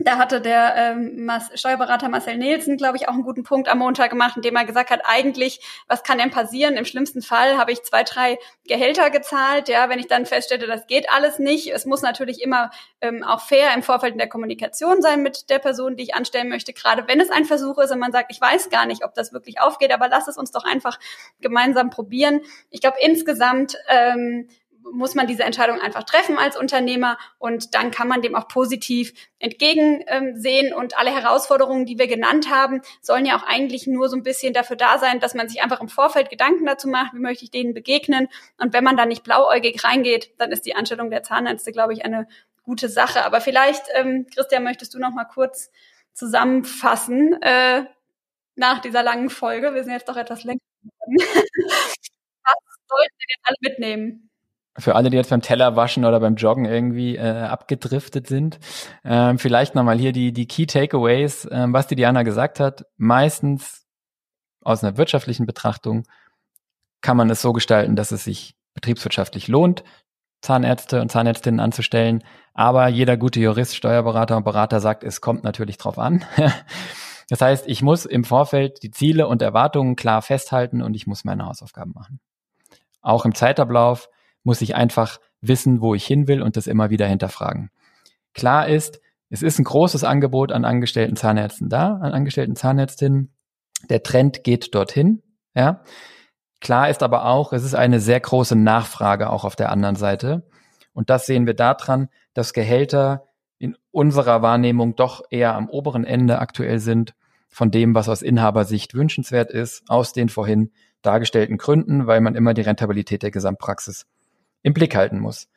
da hatte der ähm, Steuerberater Marcel Nielsen, glaube ich, auch einen guten Punkt am Montag gemacht, indem er gesagt hat, eigentlich, was kann denn passieren? Im schlimmsten Fall habe ich zwei, drei Gehälter gezahlt. Ja, wenn ich dann feststelle, das geht alles nicht. Es muss natürlich immer ähm, auch fair im Vorfeld in der Kommunikation sein mit der Person, die ich anstellen möchte, gerade wenn es ein Versuch ist und man sagt, ich weiß gar nicht, ob das wirklich aufgeht, aber lass es uns doch einfach gemeinsam probieren. Ich glaube, insgesamt ähm, muss man diese Entscheidung einfach treffen als Unternehmer und dann kann man dem auch positiv entgegensehen und alle Herausforderungen, die wir genannt haben, sollen ja auch eigentlich nur so ein bisschen dafür da sein, dass man sich einfach im Vorfeld Gedanken dazu macht, wie möchte ich denen begegnen und wenn man da nicht blauäugig reingeht, dann ist die Anstellung der Zahnärzte, glaube ich, eine gute Sache. Aber vielleicht, ähm, Christian, möchtest du noch mal kurz zusammenfassen äh, nach dieser langen Folge? Wir sind jetzt doch etwas länger. Was sollten wir jetzt alle mitnehmen?
Für alle, die jetzt beim Teller waschen oder beim Joggen irgendwie äh, abgedriftet sind, ähm, vielleicht nochmal hier die, die Key Takeaways, ähm, was die Diana gesagt hat. Meistens aus einer wirtschaftlichen Betrachtung kann man es so gestalten, dass es sich betriebswirtschaftlich lohnt, Zahnärzte und Zahnärztinnen anzustellen. Aber jeder gute Jurist, Steuerberater und Berater sagt, es kommt natürlich drauf an. das heißt, ich muss im Vorfeld die Ziele und Erwartungen klar festhalten und ich muss meine Hausaufgaben machen. Auch im Zeitablauf muss ich einfach wissen, wo ich hin will und das immer wieder hinterfragen. Klar ist, es ist ein großes Angebot an angestellten Zahnärzten da, an angestellten Zahnärztinnen. Der Trend geht dorthin, ja. Klar ist aber auch, es ist eine sehr große Nachfrage auch auf der anderen Seite. Und das sehen wir daran, dass Gehälter in unserer Wahrnehmung doch eher am oberen Ende aktuell sind von dem, was aus Inhabersicht wünschenswert ist, aus den vorhin dargestellten Gründen, weil man immer die Rentabilität der Gesamtpraxis im Blick halten muss.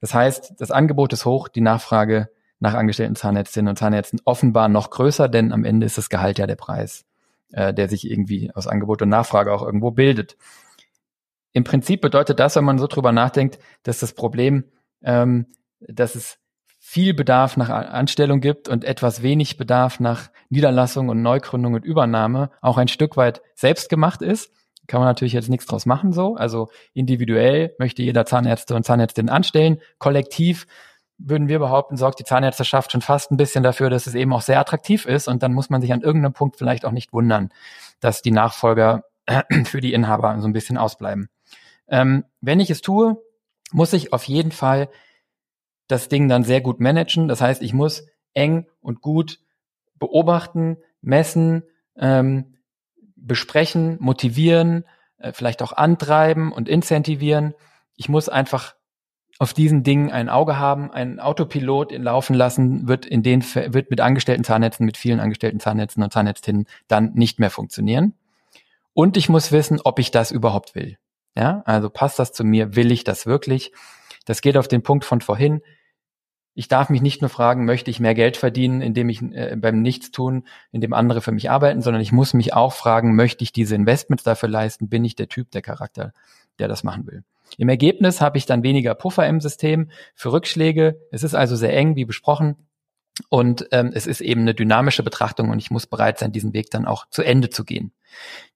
Das heißt, das Angebot ist hoch, die Nachfrage nach angestellten Zahnärztinnen und Zahnärzten offenbar noch größer, denn am Ende ist das Gehalt ja der Preis, äh, der sich irgendwie aus Angebot und Nachfrage auch irgendwo bildet. Im Prinzip bedeutet das, wenn man so drüber nachdenkt, dass das Problem, ähm, dass es viel Bedarf nach Anstellung gibt und etwas wenig Bedarf nach Niederlassung und Neugründung und Übernahme auch ein Stück weit selbst gemacht ist kann man natürlich jetzt nichts draus machen so. Also individuell möchte jeder Zahnärzte und Zahnärztin anstellen. Kollektiv würden wir behaupten, sorgt die Zahnärzteschaft schon fast ein bisschen dafür, dass es eben auch sehr attraktiv ist. Und dann muss man sich an irgendeinem Punkt vielleicht auch nicht wundern, dass die Nachfolger für die Inhaber so ein bisschen ausbleiben. Ähm, wenn ich es tue, muss ich auf jeden Fall das Ding dann sehr gut managen. Das heißt, ich muss eng und gut beobachten, messen, ähm, besprechen, motivieren, äh, vielleicht auch antreiben und incentivieren. Ich muss einfach auf diesen Dingen ein Auge haben. Ein Autopilot laufen lassen wird in den wird mit angestellten Zahnnetzen, mit vielen angestellten Zahnnetzen und Zahnnetztinnen dann nicht mehr funktionieren. Und ich muss wissen, ob ich das überhaupt will. Ja, also passt das zu mir? Will ich das wirklich? Das geht auf den Punkt von vorhin ich darf mich nicht nur fragen, möchte ich mehr Geld verdienen, indem ich äh, beim Nichtstun, indem andere für mich arbeiten, sondern ich muss mich auch fragen, möchte ich diese Investments dafür leisten? Bin ich der Typ, der Charakter, der das machen will? Im Ergebnis habe ich dann weniger Puffer im System für Rückschläge. Es ist also sehr eng, wie besprochen. Und ähm, es ist eben eine dynamische Betrachtung und ich muss bereit sein, diesen Weg dann auch zu Ende zu gehen.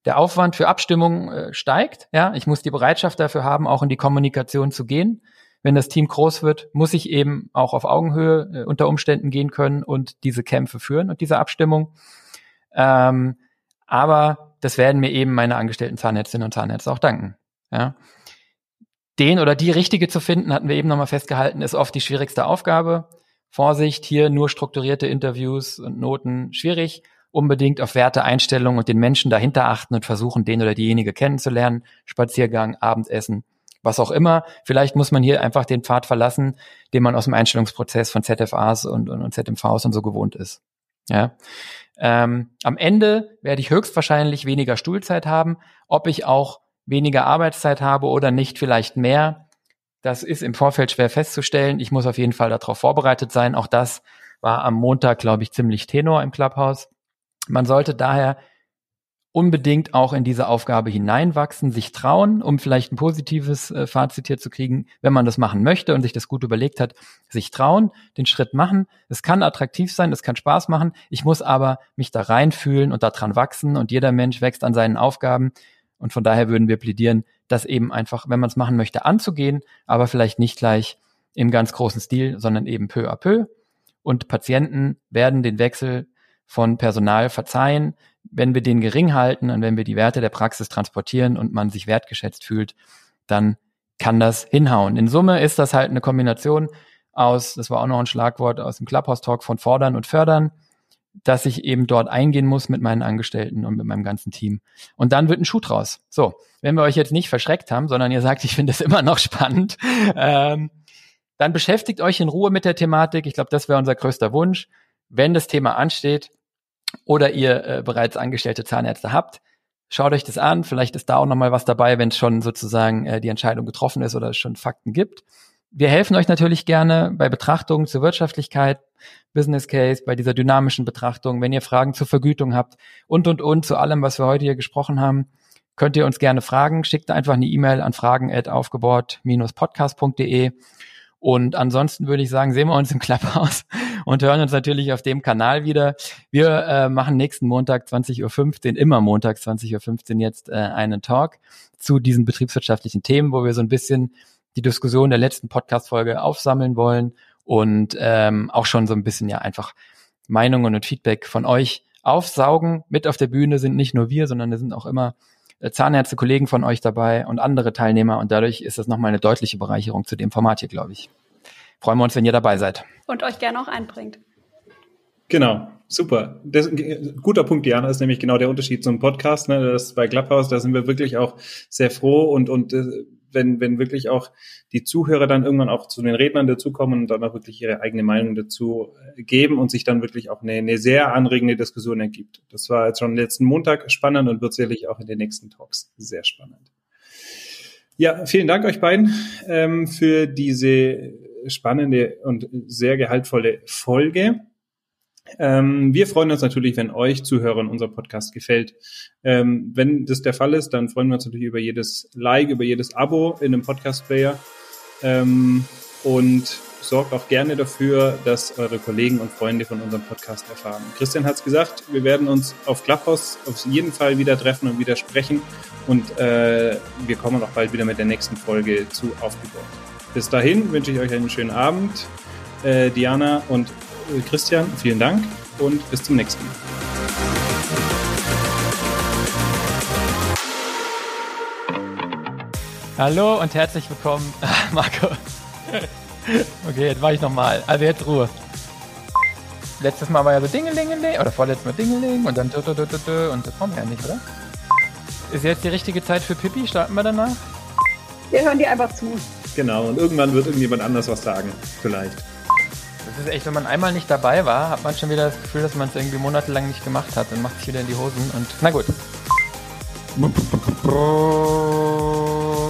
Der Aufwand für Abstimmung äh, steigt. Ja, ich muss die Bereitschaft dafür haben, auch in die Kommunikation zu gehen wenn das Team groß wird, muss ich eben auch auf Augenhöhe äh, unter Umständen gehen können und diese Kämpfe führen und diese Abstimmung. Ähm, aber das werden mir eben meine angestellten Zahnärztinnen und Zahnärzte auch danken. Ja. Den oder die richtige zu finden, hatten wir eben nochmal festgehalten, ist oft die schwierigste Aufgabe. Vorsicht, hier nur strukturierte Interviews und Noten schwierig. Unbedingt auf Werte, Einstellungen und den Menschen dahinter achten und versuchen, den oder diejenige kennenzulernen. Spaziergang, Abendessen, was auch immer. Vielleicht muss man hier einfach den Pfad verlassen, den man aus dem Einstellungsprozess von ZFAs und, und, und ZMVs und so gewohnt ist. Ja. Ähm, am Ende werde ich höchstwahrscheinlich weniger Stuhlzeit haben. Ob ich auch weniger Arbeitszeit habe oder nicht, vielleicht mehr. Das ist im Vorfeld schwer festzustellen. Ich muss auf jeden Fall darauf vorbereitet sein. Auch das war am Montag, glaube ich, ziemlich tenor im Clubhouse. Man sollte daher unbedingt auch in diese Aufgabe hineinwachsen, sich trauen, um vielleicht ein positives äh, Fazit hier zu kriegen, wenn man das machen möchte und sich das gut überlegt hat, sich trauen, den Schritt machen. Es kann attraktiv sein, es kann Spaß machen. Ich muss aber mich da reinfühlen und daran wachsen und jeder Mensch wächst an seinen Aufgaben. Und von daher würden wir plädieren, das eben einfach, wenn man es machen möchte, anzugehen, aber vielleicht nicht gleich im ganz großen Stil, sondern eben peu à peu. Und Patienten werden den Wechsel von Personal verzeihen, wenn wir den gering halten und wenn wir die Werte der Praxis transportieren und man sich wertgeschätzt fühlt, dann kann das hinhauen. In Summe ist das halt eine Kombination aus, das war auch noch ein Schlagwort aus dem Clubhouse Talk von fordern und fördern, dass ich eben dort eingehen muss mit meinen Angestellten und mit meinem ganzen Team. Und dann wird ein Schuh draus. So, wenn wir euch jetzt nicht verschreckt haben, sondern ihr sagt, ich finde es immer noch spannend, ähm, dann beschäftigt euch in Ruhe mit der Thematik. Ich glaube, das wäre unser größter Wunsch. Wenn das Thema ansteht, oder ihr äh, bereits angestellte Zahnärzte habt, schaut euch das an. Vielleicht ist da auch nochmal was dabei, wenn schon sozusagen äh, die Entscheidung getroffen ist oder es schon Fakten gibt. Wir helfen euch natürlich gerne bei Betrachtungen zur Wirtschaftlichkeit, Business Case, bei dieser dynamischen Betrachtung. Wenn ihr Fragen zur Vergütung habt und, und, und zu allem, was wir heute hier gesprochen haben, könnt ihr uns gerne fragen. Schickt einfach eine E-Mail an fragen.aufgebaut-podcast.de. Und ansonsten würde ich sagen, sehen wir uns im Clubhouse und hören uns natürlich auf dem Kanal wieder. Wir äh, machen nächsten Montag 20.15 Uhr, immer Montag 20.15 Uhr jetzt äh, einen Talk zu diesen betriebswirtschaftlichen Themen, wo wir so ein bisschen die Diskussion der letzten Podcast-Folge aufsammeln wollen und ähm, auch schon so ein bisschen ja einfach Meinungen und Feedback von euch aufsaugen. Mit auf der Bühne sind nicht nur wir, sondern da sind auch immer Zahnärzte, Kollegen von euch dabei und andere Teilnehmer und dadurch ist das nochmal eine deutliche Bereicherung zu dem Format hier, glaube ich. Freuen wir uns, wenn ihr dabei seid.
Und euch gerne auch einbringt.
Genau, super. Das, guter Punkt, Diana, ist nämlich genau der Unterschied zum Podcast. Ne? Das bei Clubhouse, da sind wir wirklich auch sehr froh und, und äh, wenn, wenn wirklich auch die Zuhörer dann irgendwann auch zu den Rednern dazukommen und dann auch wirklich ihre eigene Meinung dazu äh, geben und sich dann wirklich auch eine, eine sehr anregende Diskussion ergibt. Das war jetzt schon letzten Montag spannend und wird sicherlich auch in den nächsten Talks sehr spannend. Ja, vielen Dank euch beiden ähm, für diese spannende und sehr gehaltvolle Folge. Ähm, wir freuen uns natürlich, wenn euch Zuhörern unser Podcast gefällt. Ähm, wenn das der Fall ist, dann freuen wir uns natürlich über jedes Like, über jedes Abo in einem Podcast-Player. Ähm, und sorgt auch gerne dafür, dass eure Kollegen und Freunde von unserem Podcast erfahren. Christian hat es gesagt, wir werden uns auf Clubhouse auf jeden Fall wieder treffen und wieder sprechen. Und äh, wir kommen auch bald wieder mit der nächsten Folge zu aufgebaut. Bis dahin wünsche ich euch einen schönen Abend. Äh, Diana und Christian, vielen Dank und bis zum nächsten Mal.
Hallo und herzlich willkommen, Marco. Okay, jetzt war ich nochmal. Also jetzt Ruhe. Letztes Mal war ja so Dingelingeling oder vorletztes Mal Dingeling und dann und das kommt ja nicht, oder? Ist jetzt die richtige Zeit für Pippi? Starten wir danach?
Wir hören dir einfach zu.
Genau, und irgendwann wird irgendjemand anders was sagen, vielleicht.
Das ist echt, wenn man einmal nicht dabei war, hat man schon wieder das Gefühl, dass man es irgendwie monatelang nicht gemacht hat. Dann macht es wieder in die Hosen und na gut.